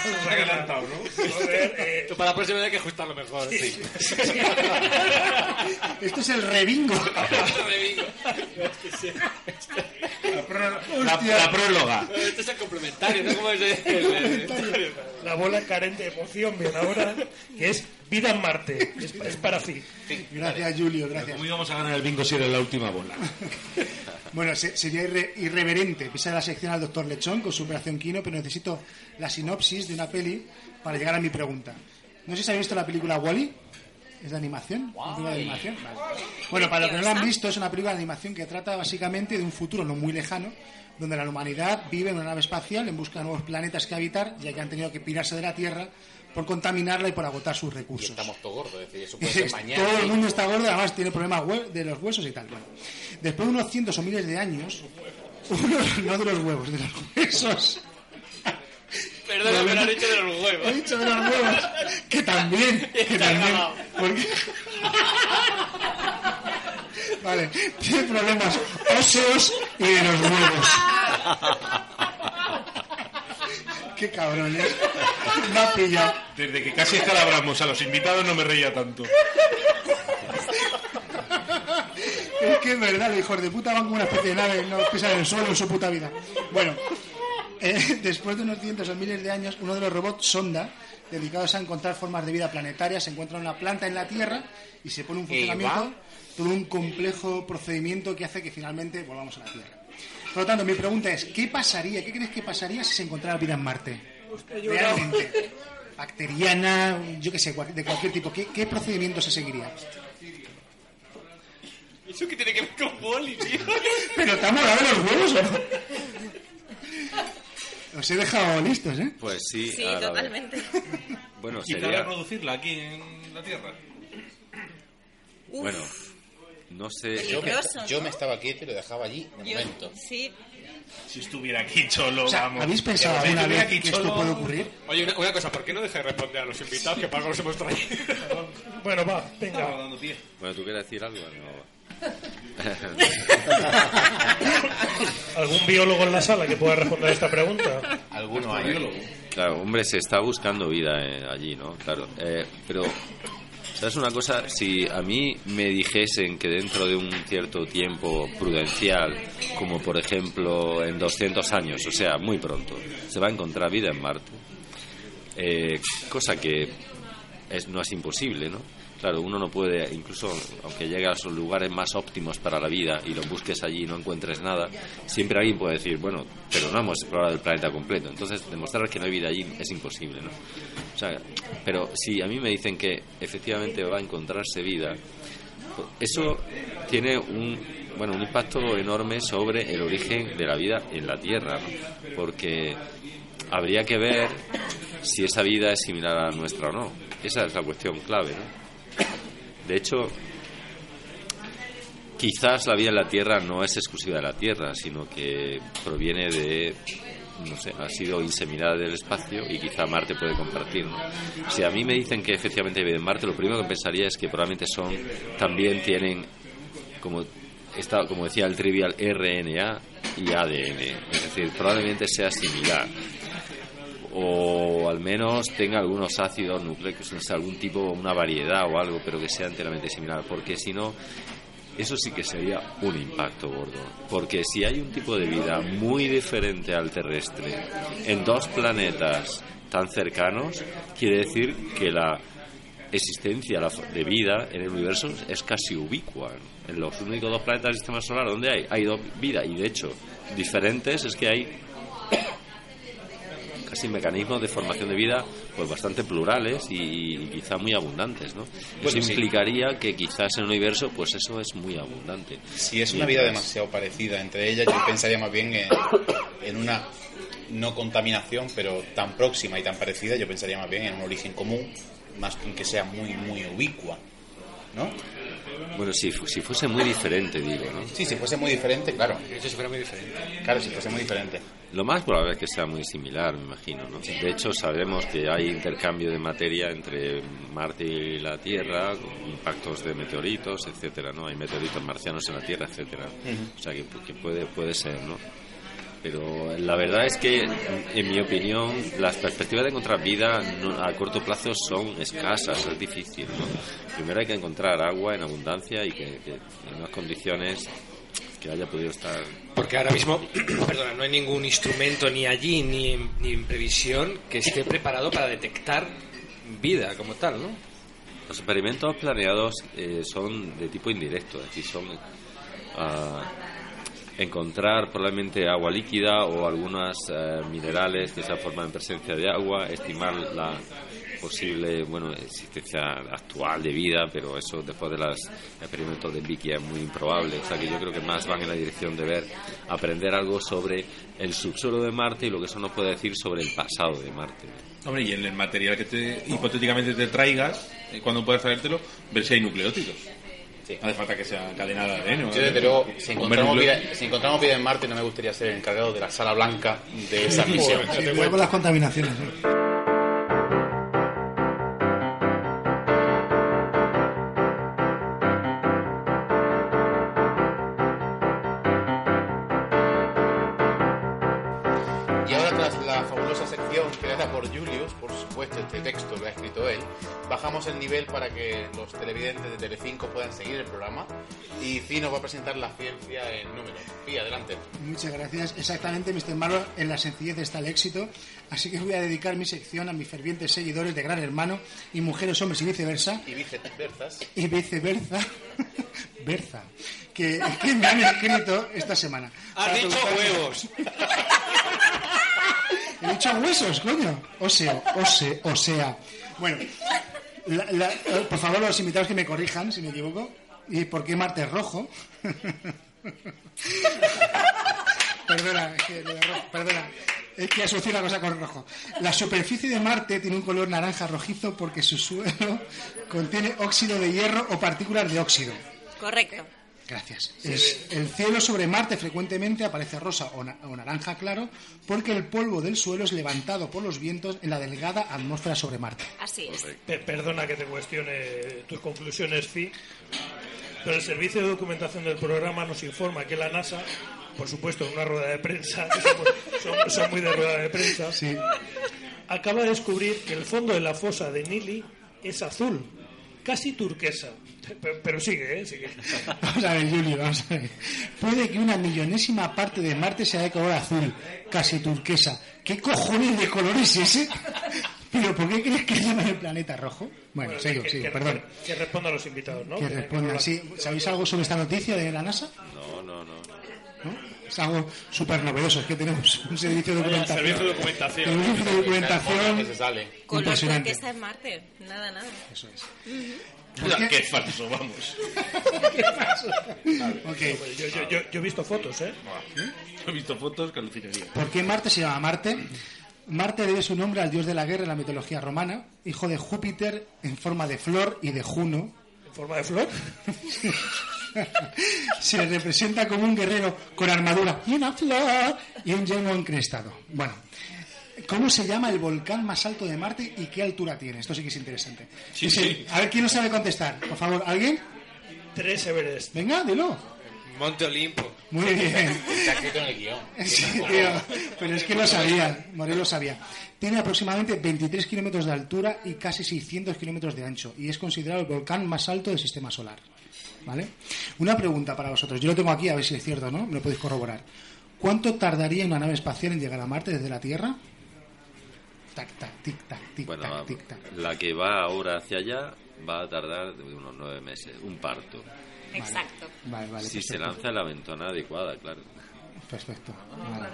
Vamos a ganar. Joder, eh, para la próxima vez hay que ajustarlo mejor. Sí. Esto es el rebingo. La, pró- la- la próloga. Este es el complementario, ¿no? Como es de- la bola carente de emoción viene ahora, que es vida en Marte. Es, es para ti. Gracias, Julio, gracias. ¿Cómo íbamos a ganar el bingo si era la última bola? Bueno, se- sería irre- irreverente pisar la sección al doctor Lechón con su operación Kino, pero necesito la sinopsis de una peli para llegar a mi pregunta. No sé si habéis visto la película Wally. ¿Es de animación? ¿Una película de animación? Vale. Bueno, para los que no la han visto, es una película de animación que trata básicamente de un futuro no muy lejano, donde la humanidad vive en una nave espacial en busca de nuevos planetas que habitar, ya que han tenido que pirarse de la Tierra por contaminarla y por agotar sus Y recursos. estamos todos gordos, es decir, eso puede ser mañana. Todo el mundo está gordo, además tiene problemas de los huesos y tal. Bueno, después de unos cientos o miles de años, uno, no de los huevos, de los huesos. Perdona, pero has dicho de los He huevos. dicho de los huevos, que también, que también, porque... Vale, tiene problemas óseos y de los huevos. Qué cabrones. Me ha pillado. Desde que casi escalabramos a los invitados no me reía tanto. Es que es verdad, los hijos de puta van como una especie de nave, no pisan el suelo en su puta vida. Bueno, eh, después de unos cientos o miles de años, uno de los robots sonda, dedicados a encontrar formas de vida planetarias, se encuentra una planta en la Tierra y se pone un funcionamiento, todo un complejo procedimiento que hace que finalmente volvamos a la Tierra. Por lo tanto, mi pregunta es, ¿qué pasaría, qué crees que pasaría si se encontrara vida en Marte? Realmente. Bacteriana, yo qué sé, de cualquier tipo. ¿Qué, qué procedimiento se seguiría? ¿Eso qué tiene que ver con Wally, tío? ¿Pero te ha molado los huevos o no? Os he dejado listos, ¿eh? Pues sí, Sí, a la vez. totalmente. Bueno, Quizá sería. reproducirla aquí en la Tierra. Bueno, no sé. Yo me, yo me estaba quieto y lo dejaba allí de Yo- momento. sí, Si estuviera aquí Cholo, O sea, vamos. ¿habéis pensado alguna vez aquí que esto Cholo- puede ocurrir? Oye, una, una cosa, ¿por qué no deja de responder a los invitados que para los hemos traído? Bueno, va, venga. dando pie. Bueno, ¿tú quieres decir algo? No. ¿Algún biólogo en la sala que pueda responder a esta pregunta? Alguno hay. Claro, hombre, se está buscando vida eh, allí, ¿no? Claro. Eh, pero, ¿sabes una cosa? Si a mí me dijesen que dentro de un cierto tiempo prudencial, como por ejemplo en 200 años, o sea, muy pronto, se va a encontrar vida en Marte, eh, cosa que no es imposible, ¿no? Claro, uno no puede, incluso aunque llegue a los lugares más óptimos para la vida y lo busques allí y no encuentres nada, siempre alguien puede decir, bueno, pero no hemos explorado el planeta completo. Entonces, demostrar que no hay vida allí es imposible, ¿no? O sea, pero si a mí me dicen que efectivamente va a encontrarse vida, eso tiene un, bueno, un impacto enorme sobre el origen de la vida en la Tierra, ¿no? Porque habría que ver si esa vida es similar a la nuestra o no. Esa es la cuestión clave, ¿no? De hecho, quizás la vida en la Tierra no es exclusiva de la Tierra, sino que proviene de, no sé, ha sido inseminada del espacio y quizá Marte puede compartir. Si a mí me dicen que efectivamente viven en Marte, lo primero que pensaría es que probablemente son, también tienen, como, está, como decía el trivial, RNA y ADN. Es decir, probablemente sea similar o al menos tenga algunos ácidos nucleicos, no sé, algún tipo, una variedad o algo, pero que sea enteramente similar, porque si no, eso sí que sería un impacto gordo. Porque si hay un tipo de vida muy diferente al terrestre en dos planetas tan cercanos, quiere decir que la existencia de vida en el universo es casi ubicua. En los únicos dos planetas del sistema solar donde hay, hay dos vida y de hecho diferentes es que hay casi mecanismos de formación de vida pues bastante plurales y, y quizá muy abundantes, ¿no? Eso sí. implicaría que quizás en el universo pues eso es muy abundante. Si es una vida demasiado parecida entre ellas, yo pensaría más bien en, en una no contaminación, pero tan próxima y tan parecida, yo pensaría más bien en un origen común, más que en que sea muy, muy ubicua. ¿No? Bueno, si, fu- si fuese muy diferente, digo, ¿no? Sí, si fuese muy diferente, claro. Si fuera muy diferente. Claro, si fuese muy diferente. Lo más probable es que sea muy similar, me imagino, ¿no? De hecho, sabemos que hay intercambio de materia entre Marte y la Tierra, impactos de meteoritos, etcétera, ¿no? Hay meteoritos marcianos en la Tierra, etcétera. O sea, que, que puede, puede ser, ¿no? Pero la verdad es que, en mi opinión, las perspectivas de encontrar vida a corto plazo son escasas, es difícil, ¿no? Primero hay que encontrar agua en abundancia y que, que en unas condiciones que haya podido estar Porque ahora mismo, perdona, no hay ningún instrumento ni allí ni en, ni en previsión que esté preparado para detectar vida como tal, ¿no? Los experimentos planeados eh, son de tipo indirecto, es decir, son ah, encontrar probablemente agua líquida o algunos minerales que se forman en presencia de agua, estimar la posible bueno existencia actual de vida, pero eso después de los experimentos de Vicky es muy improbable. O sea que yo creo que más van en la dirección de ver, aprender algo sobre el subsuelo de Marte y lo que eso nos puede decir sobre el pasado de Marte. Hombre, y en el material que te, hipotéticamente te traigas, eh, cuando puedas traértelo, ver si hay nucleótidos. No hace falta que sea cadena de ADN. Yo, desde luego, si encontramos, vida, si encontramos vida en Marte, no me gustaría ser el encargado de la sala blanca de esa misión. Sí, con las contaminaciones. ¿eh? Por Julius, por supuesto este texto lo ha escrito él, bajamos el nivel para que los televidentes de Telecinco puedan seguir el programa y Fino va a presentar la ciencia en números. Sí, adelante. Muchas gracias. Exactamente, Mr. Marlowe, en la sencillez está el éxito. Así que voy a dedicar mi sección a mis fervientes seguidores de Gran Hermano y mujeres, hombres y viceversa. Y viceversas. Y viceversa. Berza. Que, que me han escrito esta semana. Has dicho huevos. He dicho huesos, coño. O sea, o sea, o sea. Bueno, la- la- eh, por favor, los invitados que me corrijan si me equivoco. ¿Y por qué Marte es rojo? perdona, que perdona. Es que asocio una cosa con rojo. La superficie de Marte tiene un color naranja rojizo porque su suelo contiene óxido de hierro o partículas de óxido. Correcto. Gracias. Es- el cielo sobre Marte frecuentemente aparece rosa o, na- o naranja claro porque el polvo del suelo es levantado por los vientos en la delgada atmósfera sobre Marte. Así es. Pe- Perdona que te cuestione tus conclusiones, Fi, pero el servicio de documentación del programa nos informa que la NASA, por supuesto, en una rueda de prensa, son, son muy de rueda de prensa, Sí. acaba de descubrir que el fondo de la fosa de Nili es azul, casi turquesa. Pero, pero sigue, ¿eh? Sigue. Vamos a ver, Julio, vamos a ver. Puede que una millonésima parte de Marte sea de color azul, casi turquesa. ¿Qué cojones de color es ese? ¿Pero por qué crees que llaman el planeta rojo? Bueno, sigo, que, sigo, que- perdón. Que, que responda a los invitados, ¿no? Que Que- respondan, que- sí. ¿Sabéis algo sobre esta noticia de la NASA? No, no, no. ¿No? Es algo súper novedoso, es que tenemos un servicio de documentación. servicio de documentación. Un servicio de documentación Que se sale. Color impresionante. turquesa en Marte. Nada, nada. Eso es. Puta, qué falso, vamos. Ok. Yo, yo- yo- yo he visto fotos, ¿eh? He visto fotos que alucinaría. ¿Por qué Marte se llama Marte? Marte debe su nombre al dios de la guerra en la mitología romana, hijo de Júpiter en forma de flor y de Juno. En forma de flor. Se le representa como un guerrero con armadura y una flor y un yelmo encrestado. Bueno, ¿cómo se llama el volcán más alto de Marte y qué altura tiene? Esto sí que es interesante. Sí, sí. A ver, ¿quién no sabe contestar? Por favor, ¿alguien? Tres Everest. Venga, dilo. Monte Olimpo. Muy bien. Está escrito en el guion. Sí, tío, pero es que lo sabía, Morel lo sabía. Tiene aproximadamente 23 kilómetros de altura y casi 600 kilómetros de ancho y es considerado el volcán más alto del sistema solar. ¿Vale? Una pregunta para vosotros. Yo lo tengo aquí, a ver si es cierto, ¿no? Me lo podéis corroborar. ¿Cuánto tardaría una nave espacial en llegar a Marte desde la Tierra? Tac, tac, tic, tac, tic, Bueno, tac, tic, tac. la que va ahora hacia allá va a tardar unos nueve meses, un parto. Exacto. Vale, vale. si se lanza en la ventana adecuada, claro. Perfecto. Vale.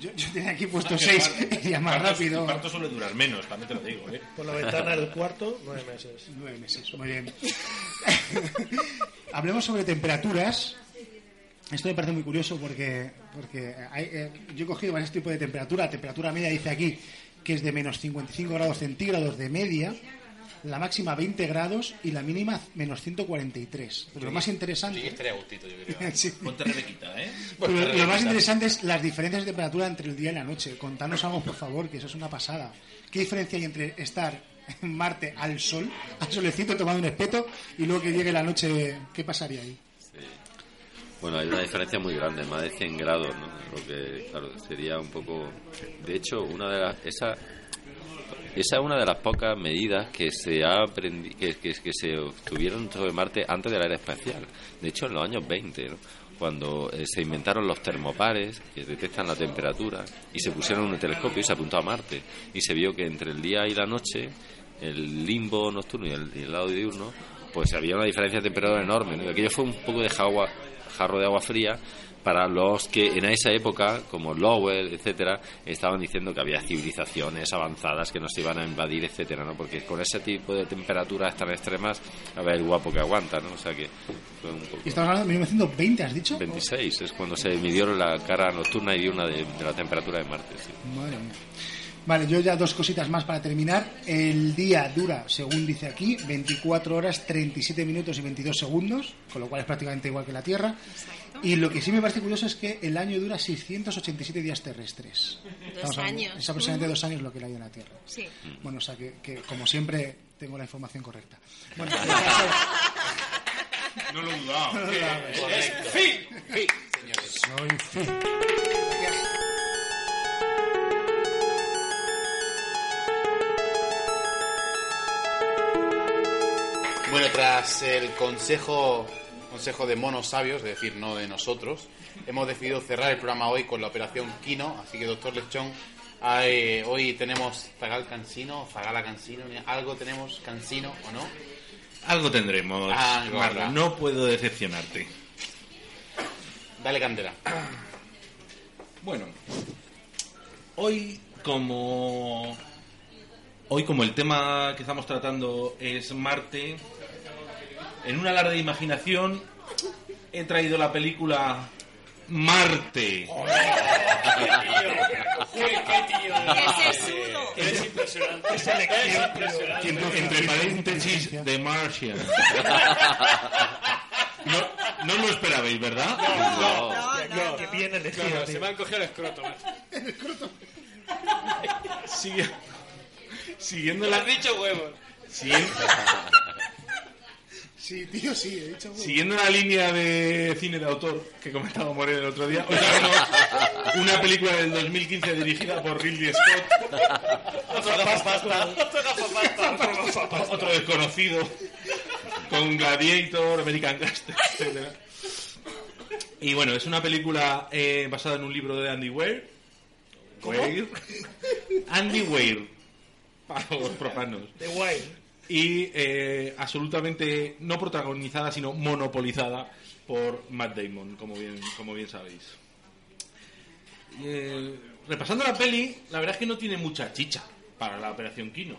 Yo, yo tenía aquí puesto 6 y ya más Partos- rápido. Partos suele durar menos, también te lo digo, ¿eh? Por la ventana del cuarto, nueve meses. Nueve meses, muy bien. Hablemos sobre temperaturas. Esto me parece muy curioso porque, porque hay, eh, yo he cogido varios tipos de temperatura. La temperatura media dice aquí que es de menos 55 grados centígrados de media, la máxima 20 grados y la mínima menos 143. Pero lo más Sí, interesante... estaría a gustito, yo creo. Sí. Ponte Rebequita, ¿eh? Pero lo más interesante es las diferencias de temperatura entre el día y la noche. Contanos algo, por favor, que eso es una pasada. ¿Qué diferencia hay entre estar en Marte al sol, al solecito tomando un espeto, y luego que llegue la noche? ¿Qué pasaría ahí? Bueno, hay una diferencia muy grande, más de 100 grados, ¿no? Lo que, claro, sería un poco... De hecho, una de las... Esa, esa es una de las pocas medidas que se ha aprendi- que, que, que se obtuvieron sobre Marte antes de la era espacial. De hecho, en los años 20, ¿no? cuando eh, se inventaron los termopares que detectan la temperatura y se pusieron en un telescopio y se apuntó a Marte y se vio que entre el día y la noche el limbo nocturno y el, lado diurno pues había una diferencia de temperatura enorme ¿no? Aquello fue un poco de jagua- jarro de agua fría para los que en esa época, como Lowell, etcétera, estaban diciendo que había civilizaciones avanzadas que nos iban a invadir, etcétera, ¿no? Porque con ese tipo de temperaturas tan extremas, a ver el guapo que aguanta, ¿no? O sea que fue un poco... Estamos hablando de 1920, ¿has dicho? 26 es cuando se midieron la cara nocturna y diurna de, de la temperatura de Marte. sí. Madre mía. Vale, yo ya dos cositas más para terminar. El día dura, según dice aquí, 24 horas, 37 minutos y 22 segundos, con lo cual es prácticamente igual que la Tierra. Y lo que sí me parece curioso es que el año dura 687 días terrestres. Dos años. Es aproximadamente dos años lo que el año en la Tierra. Sí. Bueno, o sea que, que, como siempre, tengo la información correcta. Bueno, No lo he dudado. No lo. Correcto. Sí, señores. Soy fe. Bueno, tras el consejo, consejo de monos sabios, es decir, no de nosotros, hemos decidido cerrar el programa hoy con la operación Kino. Así que, doctor Lechón, hoy tenemos Zagal Cansino, Zagala Cansino, algo tenemos Cansino o no. Algo tendremos, Algo Marlon. habrá. No puedo decepcionarte. Dale candela. Bueno, hoy como hoy como el tema que estamos tratando es Marte, en una larga imaginación he traído la película Marte. Es impresionante. Tío. Entre, entre paréntesis de Martian. No, no lo esperabais, ¿verdad? No, no, que bien elegido, Claro, se me han cogido el escroto. Sigue- siguiendo la... has dicho huevos. siguiendo- Sí, tío, sí, he dicho. Siguiendo la línea de cine de autor que comentaba Moreno el otro día, hoy traemos una película del 2015 dirigida por Ridley Scott, otro desconocido, con Gladiator, American Gangster, etc. Y bueno, es una película eh, basada en un libro de Andy Weir. Weir. Andy Weir, para los profanos De guay. Y eh, absolutamente no protagonizada, sino monopolizada por Matt Damon, como bien, como bien sabéis. Eh, repasando la peli, la verdad es que no tiene mucha chicha para la Operación Kino.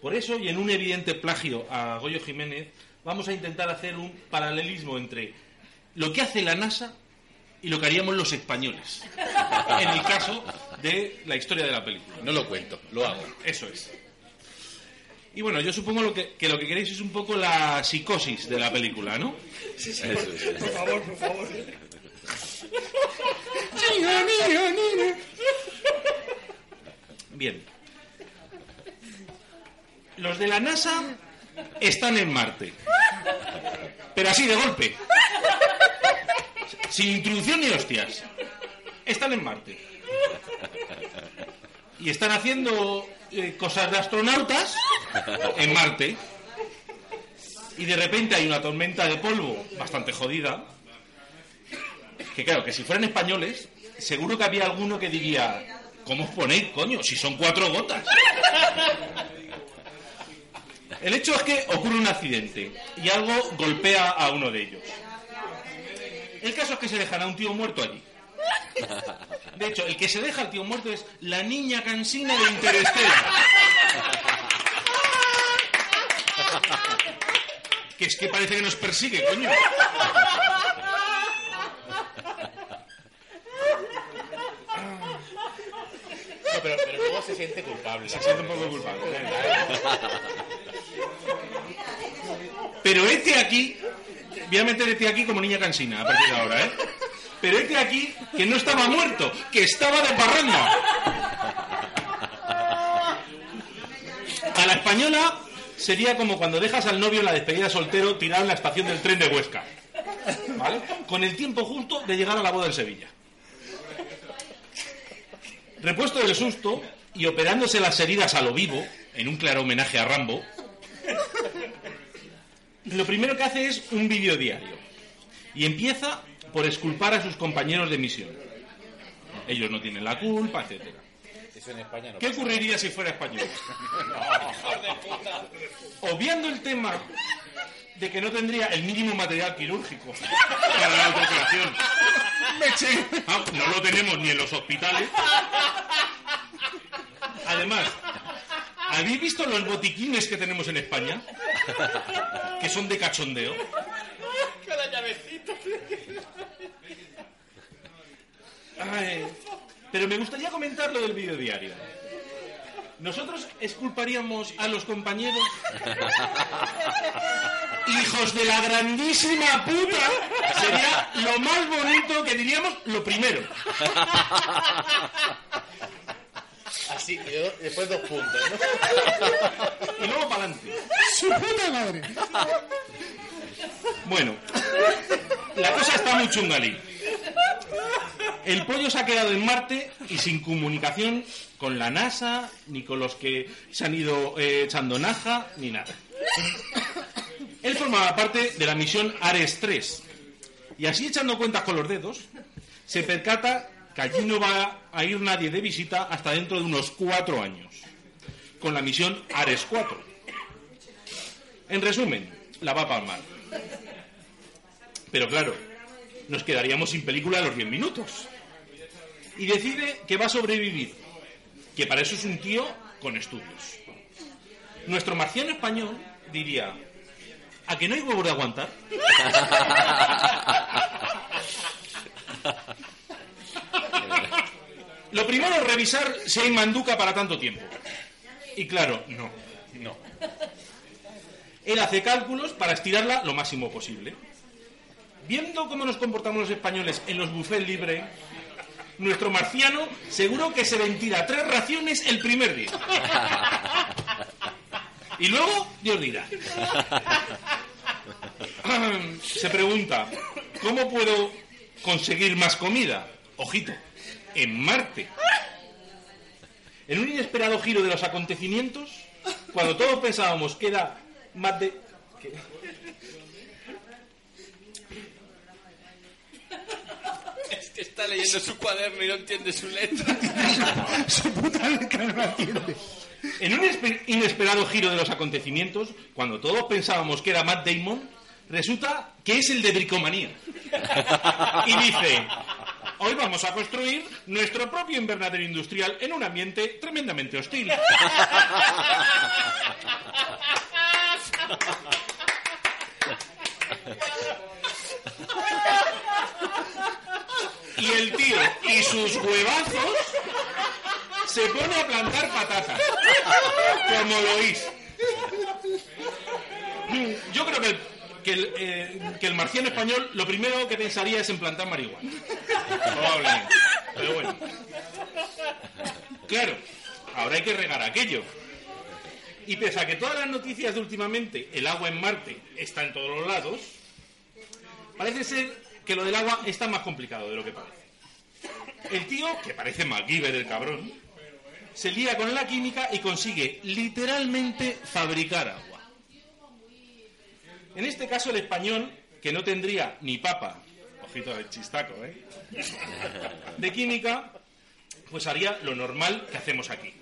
Por eso, y en un evidente plagio a Goyo Jiménez, vamos a intentar hacer un paralelismo entre lo que hace la NASA y lo que haríamos los españoles. En el caso de la historia de la película. No lo cuento, lo hago. Eso es. Y bueno, yo supongo lo que, que lo que queréis es un poco la psicosis de la película, ¿no? Sí, sí, por, por favor, por favor. Bien. Los de la NASA están en Marte. Pero así de golpe. Sin introducción ni hostias. Están en Marte. Y están haciendo eh, cosas de astronautas en Marte. Y de repente hay una tormenta de polvo bastante jodida. Que claro, que si fueran españoles, seguro que había alguno que diría, ¿cómo os ponéis, coño? Si son cuatro gotas. El hecho es que ocurre un accidente y algo golpea a uno de ellos. El caso es que se dejan a un tío muerto allí. De hecho, el que se deja al tío muerto es la niña cansina de Interstellar. Que es que parece que nos persigue, coño. No, pero, pero luego se siente culpable. Se siente un poco culpable. Pero este aquí, voy a meter este aquí como niña cansina a partir de ahora, ¿eh? Pero este aquí, que no estaba muerto, que estaba de parranda. A la española sería como cuando dejas al novio en la despedida soltero tirado en la estación del tren de Huesca. ¿Vale? Con el tiempo justo de llegar a la boda en Sevilla. Repuesto del susto y operándose las heridas a lo vivo, en un claro homenaje a Rambo, lo primero que hace es un vídeo diario. Y empieza por esculpar a sus compañeros de misión. Ellos no tienen la culpa, etcétera. Eso en España no ¿Qué pasa. ocurriría si fuera español? Obviando el tema de que no tendría el mínimo material quirúrgico para la autooperación. Ah, no lo tenemos ni en los hospitales. Además, ¿habéis visto los botiquines que tenemos en España? Que son de cachondeo. Cada llavecita. Ay, pero me gustaría comentar lo del vídeo diario. Nosotros exculparíamos a los compañeros. Hijos de la grandísima puta. Sería lo más bonito que diríamos lo primero. Así, y luego- después dos puntos, ¿no? Y luego para adelante. ¡Su puta madre! Bueno, la cosa está muy chungalí. El pollo se ha quedado en Marte y sin comunicación con la NASA, ni con los que se han ido eh, echando naja, ni nada. Él formaba parte de la misión Ares 3. Y así echando cuentas con los dedos, se percata que allí no va a ir nadie de visita hasta dentro de unos cuatro años, con la misión Ares 4. En resumen, la va a palmar. Pero claro, nos quedaríamos sin película a los 10 minutos. Y decide que va a sobrevivir, que para eso es un tío con estudios. Nuestro marciano español diría, ¿a que no hay huevo de aguantar? Lo primero es revisar si hay manduca para tanto tiempo. Y claro, no, no. Él hace cálculos para estirarla lo máximo posible. Viendo cómo nos comportamos los españoles en los buffets libres, nuestro marciano seguro que se ventila tres raciones el primer día. Y luego, Dios dirá. Se pregunta, ¿cómo puedo conseguir más comida? Ojito, en Marte. En un inesperado giro de los acontecimientos, cuando todos pensábamos que era más de Es que está leyendo su cuaderno y no entiende su letra. Su puta letra no la entiende. En un espe- inesperado giro de los acontecimientos, cuando todos pensábamos que era Matt Damon, resulta que es el de bricomanía. Y dice, hoy vamos a construir nuestro propio invernadero industrial en un ambiente tremendamente hostil. Y el tío y sus huevazos se pone a plantar patatas. Como lo oís. Yo creo que el, eh, que el marciano español lo primero que pensaría es en plantar marihuana. Probablemente. Pero bueno. Claro, ahora hay que regar aquello. Y pese a que todas las noticias de últimamente, el agua en Marte está en todos los lados, parece ser que lo del agua está más complicado de lo que parece. El tío, que parece MacGyver el cabrón, se lía con la química y consigue literalmente fabricar agua. En este caso el español, que no tendría ni papa, ojito del chistaco, ¿eh? de química, pues haría lo normal que hacemos aquí.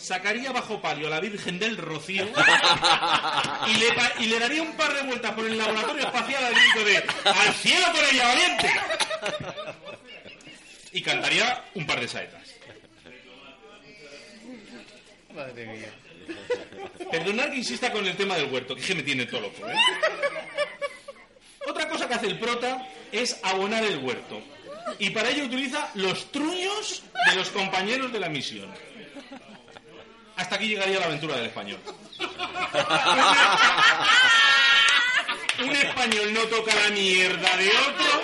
Sacaría bajo palio a la Virgen del Rocío y le, pa- y le daría un par de vueltas por el laboratorio espacial al grito de ¡Al cielo con ella, valiente! Y cantaría un par de saetas. Madre mía. Perdonad que insista con el tema del huerto, que es que me tiene todo loco, ¿eh? Otra cosa que hace el prota es abonar el huerto. Y para ello utiliza los truños de los compañeros de la misión. Hasta aquí llegaría la aventura del español. Un español no toca la mierda de otro,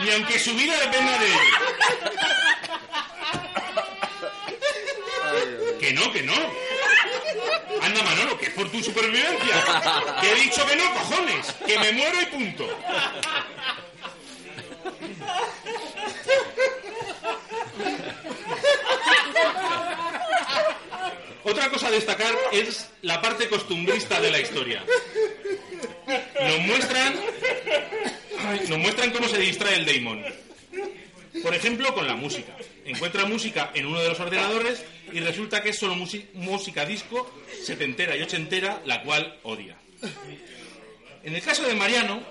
ni aunque su vida dependa de él. Que no, que no. Anda, Manolo, que es por tu supervivencia. Que he dicho que no, cojones. Que me muero y punto. Otra cosa a destacar es la parte costumbrista de la historia. Nos muestran, muestran cómo se distrae el Damon. Por ejemplo, con la música. Encuentra música en uno de los ordenadores y resulta que es solo música disco setentera y ochentera, la cual odia. En el caso de Mariano,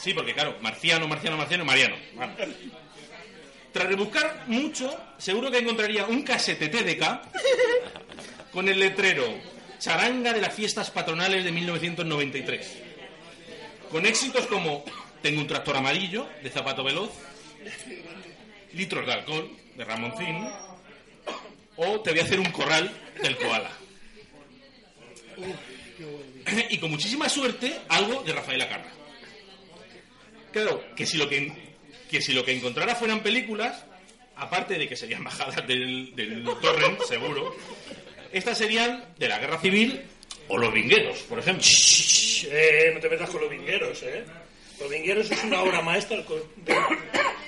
Sí, porque claro, marciano, marciano, marciano, mariano. Tras rebuscar mucho, seguro que encontraría un casete TDK con el letrero Charanga de las fiestas patronales de 1993. Con éxitos como Tengo un tractor amarillo, de Zapato Veloz, Litros de alcohol, de Ramoncín, o Te voy a hacer un corral, del Koala. Y con muchísima suerte, algo de Rafael Acarra. Claro, que si lo que, que si lo que encontrara fueran películas, aparte de que serían bajadas del, del torrent, seguro, estas serían de la guerra civil o los vingueros, por ejemplo. Eh, no te metas con los vingueros, ¿eh? Los vingueros es una obra maestra del co- del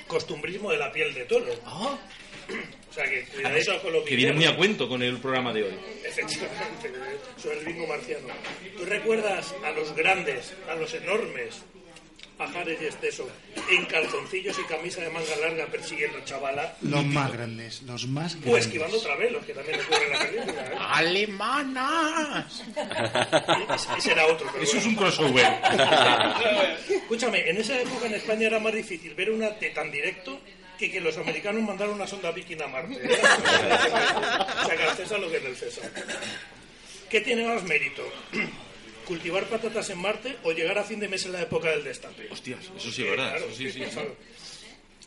costumbrismo de la piel de toro. O sea que cuidadito con los Que viene muy a cuento con el programa de hoy. Efectivamente, soy el bingo marciano. ¿Tú recuerdas a los grandes, a los enormes pajares y exceso en calzoncillos y camisa de manga larga persiguiendo chavalas? Los más grandes, los más O grandes. esquivando otra vez, los que también ocurren en la película. ¿eh? ¡Alemanas! Ese- era otro. pero Eso es un crossover. Escúchame, en esa época en España era más difícil ver una T tan directo que que los americanos mandaron una sonda viking a Marte. o sea, que al César lo que es del César. ¿Qué tiene más mérito? ¿Cultivar patatas en Marte o llegar a fin de mes en la época del destape? Hostias, eso sí verdad. Claro, eso sí, sí, sí. claro.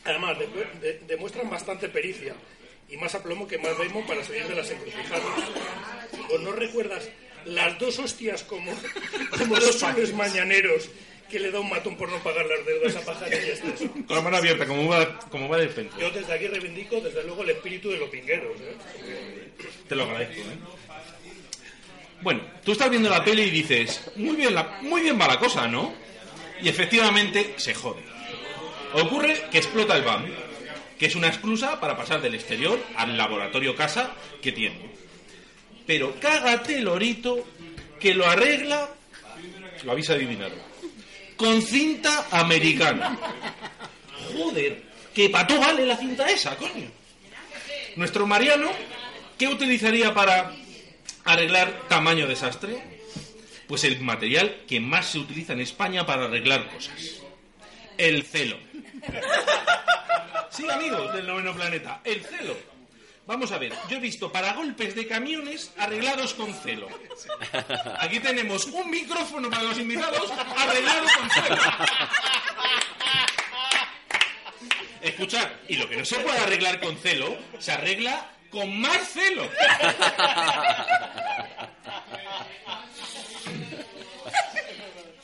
Además, de- de- demuestran bastante pericia y más aplomo que más Damon para salir de las encrucijadas. ¿O no recuerdas las dos hostias como, como dos soles mañaneros que le da un matón por no pagar las deudas a exceso? Con la mano abierta, como va, como va de frente. Yo desde aquí reivindico, desde luego, el espíritu de los pingueros. ¿eh? Te lo agradezco, ¿eh? Bueno, tú estás viendo la tele y dices, muy bien, la- muy bien va la cosa, ¿no? Y efectivamente se jode. Ocurre que explota el BAM, que es una excusa para pasar del exterior al laboratorio casa que tiene. Pero cágate, lorito, que lo arregla, lo habéis adivinado, con cinta americana. Joder, que pato vale la cinta esa, coño. Nuestro Mariano, ¿qué utilizaría para arreglar tamaño desastre? Pues el material que más se utiliza en España para arreglar cosas. El celo. Sí, amigos del noveno planeta, el celo. Vamos a ver, yo he visto para golpes de camiones arreglados con celo. Aquí tenemos un micrófono para los invitados arreglado con celo. Escuchad, y lo que no se puede arreglar con celo, se arregla con más celo.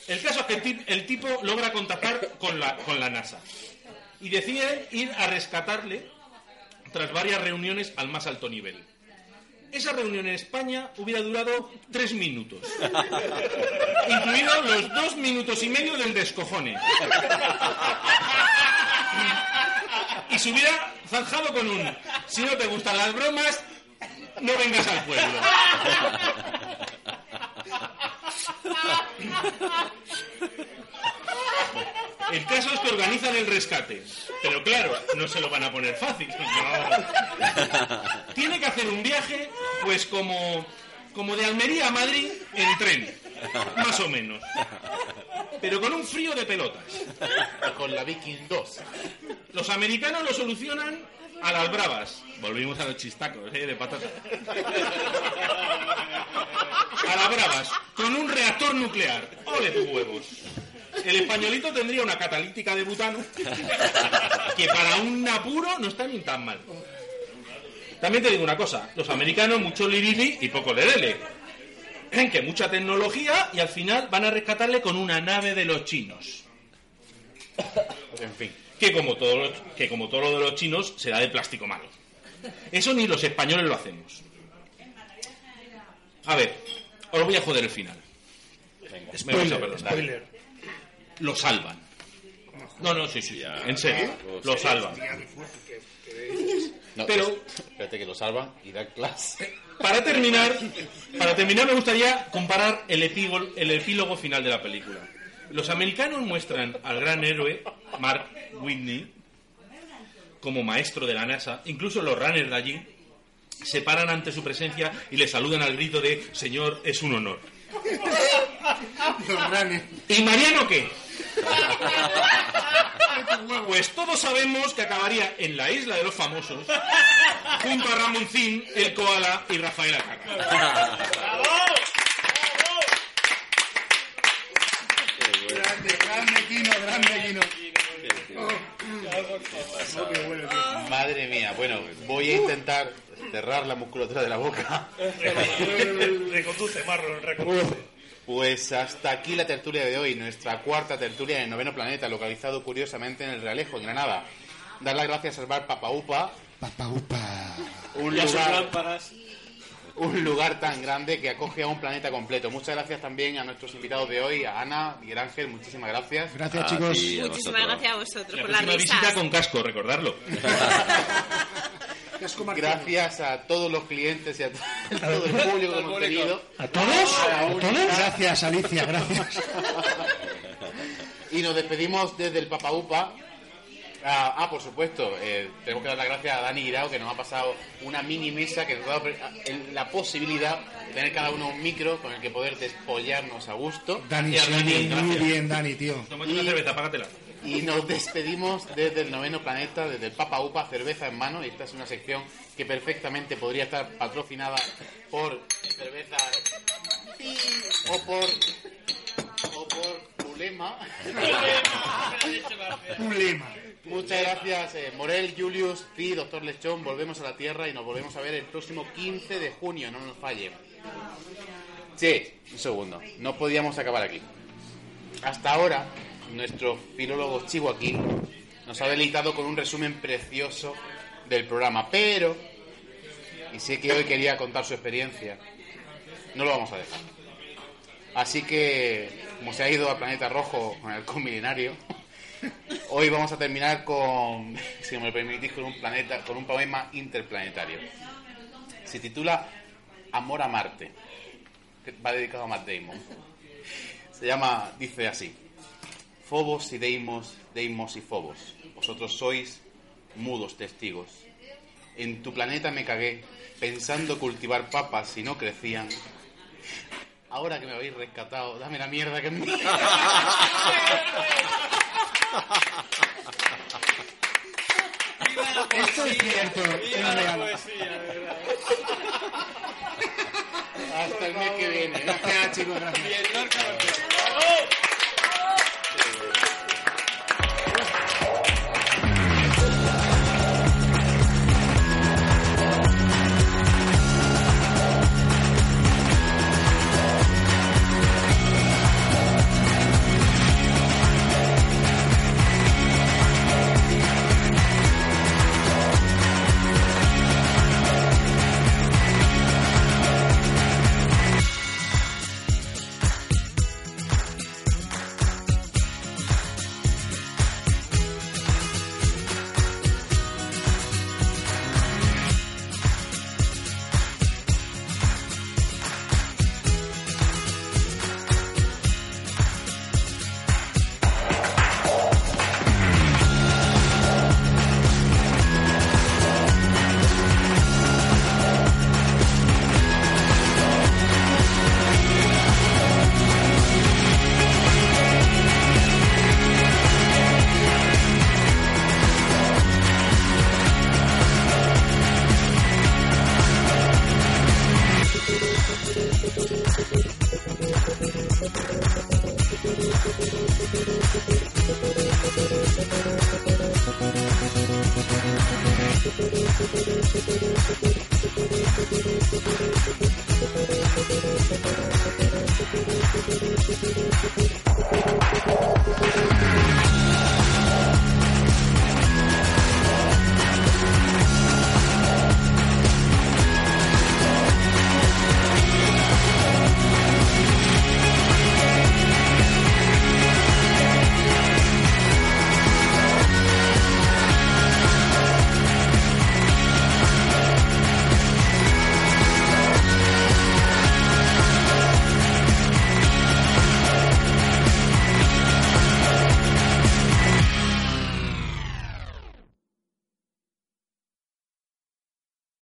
El caso es que el, ti- el tipo logra contactar con la, con la NASA y decide ir a rescatarle tras varias reuniones al más alto nivel. Esa reunión en España hubiera durado tres minutos, incluidos los dos minutos y medio del descojone. Y se hubiera zanjado con un, si no te gustan las bromas, no vengas al pueblo. El caso es que organizan el rescate. Pero claro, no se lo van a poner fácil. no. Tiene que hacer un viaje, pues como, como de Almería a Madrid en tren. Más o menos. Pero con un frío de pelotas. Con la Viking 2. Los americanos lo solucionan a las bravas. Volvimos a los chistacos, ¿eh? De patata. A las bravas, con un reactor nuclear. ¡Ole tus huevos! El españolito tendría una catalítica de butano que para un apuro no está ni tan mal. También te digo una cosa, los americanos mucho lirili y poco lerele. Creen que mucha tecnología y al final van a rescatarle con una nave de los chinos. En fin. Que como todo lo, que como todo lo de los chinos será de plástico malo. Eso ni los españoles lo hacemos. A ver, os voy a joder el final. Me vais a. Spoiler. Lo salvan. No, no, sí, sí, en serio. Lo salvan. No, Pero- Espérate que lo salvan y dan clase. Para terminar, para terminar me gustaría comparar el epílogo, el epílogo final de la película. Los americanos muestran al gran héroe Mark Whitney como maestro de la NASA. Incluso los runners de allí se paran ante su presencia y le saludan al grito de Señor, es un honor. ¿Y Mariano qué? Pues todos sabemos que acabaría en la isla de los famosos, junto a Ramoncín, el koala y Rafael Acara. Grande, grande Kino, grande Kino. Oh, qué bueno, tío. Madre mía, bueno, voy a intentar cerrar la musculatura de la boca. Reconduce, Marlon, reconduce. Pues hasta aquí la tertulia de hoy, nuestra cuarta tertulia en el noveno planeta, localizado curiosamente en el Realejo, en Granada. Dar las gracias al bar Papaupa, Papa upa. un lugar, un lugar tan grande que acoge a un planeta completo. Muchas gracias también a nuestros invitados de hoy, a Ana, Miguel Ángel, muchísimas gracias. Gracias, A chicos. Muchísimas gracias a vosotros La por próxima risas. visita con casco, recordarlo. Gracias a todos los clientes y a todo el público que hemos tenido. ¿A todos? ¿A todos? Gracias, Alicia, gracias. Y nos despedimos desde el Papa Upa. Ah, ah, por supuesto, eh, tenemos que dar las gracias a Dani Guirao que nos ha pasado una mini mesa que nos ha dado el- la posibilidad de tener cada uno un micro con el que poder despollarnos a gusto. Dani, Dani, muy bien, Dani, tío. Tómate una cerveza, págatela. Y nos despedimos desde el noveno planeta, desde el Papa Upa, cerveza en mano. Y esta es una sección que perfectamente podría estar patrocinada por cerveza o por o por Ulema. Un lema. Muchas gracias, eh, Morel, Julius, Pi, Doctor Lechón. Volvemos a la Tierra y nos volvemos a ver el próximo 15 de junio, no nos falle. Sí, un segundo. No podíamos acabar aquí. Hasta ahora, nuestro filólogo Chivo aquí nos ha deleitado con un resumen precioso del programa, pero, y sé que hoy quería contar su experiencia, no lo vamos a dejar. Así que, como se ha ido al planeta rojo con el halcón milenario, hoy vamos a terminar con, si me lo permitís, con un planeta, con un poema interplanetario. Se titula Amor a Marte. Va dedicado a Matt Damon. Se llama, dice así: Fobos y Deimos, Deimos y Fobos. Vosotros sois mudos testigos. En tu planeta me cagué pensando cultivar papas y no crecían. Ahora que me habéis rescatado, dame la mierda que es mía. Esto es cierto, es real. Hasta el mes que viene. Gracias, chicos, gracias.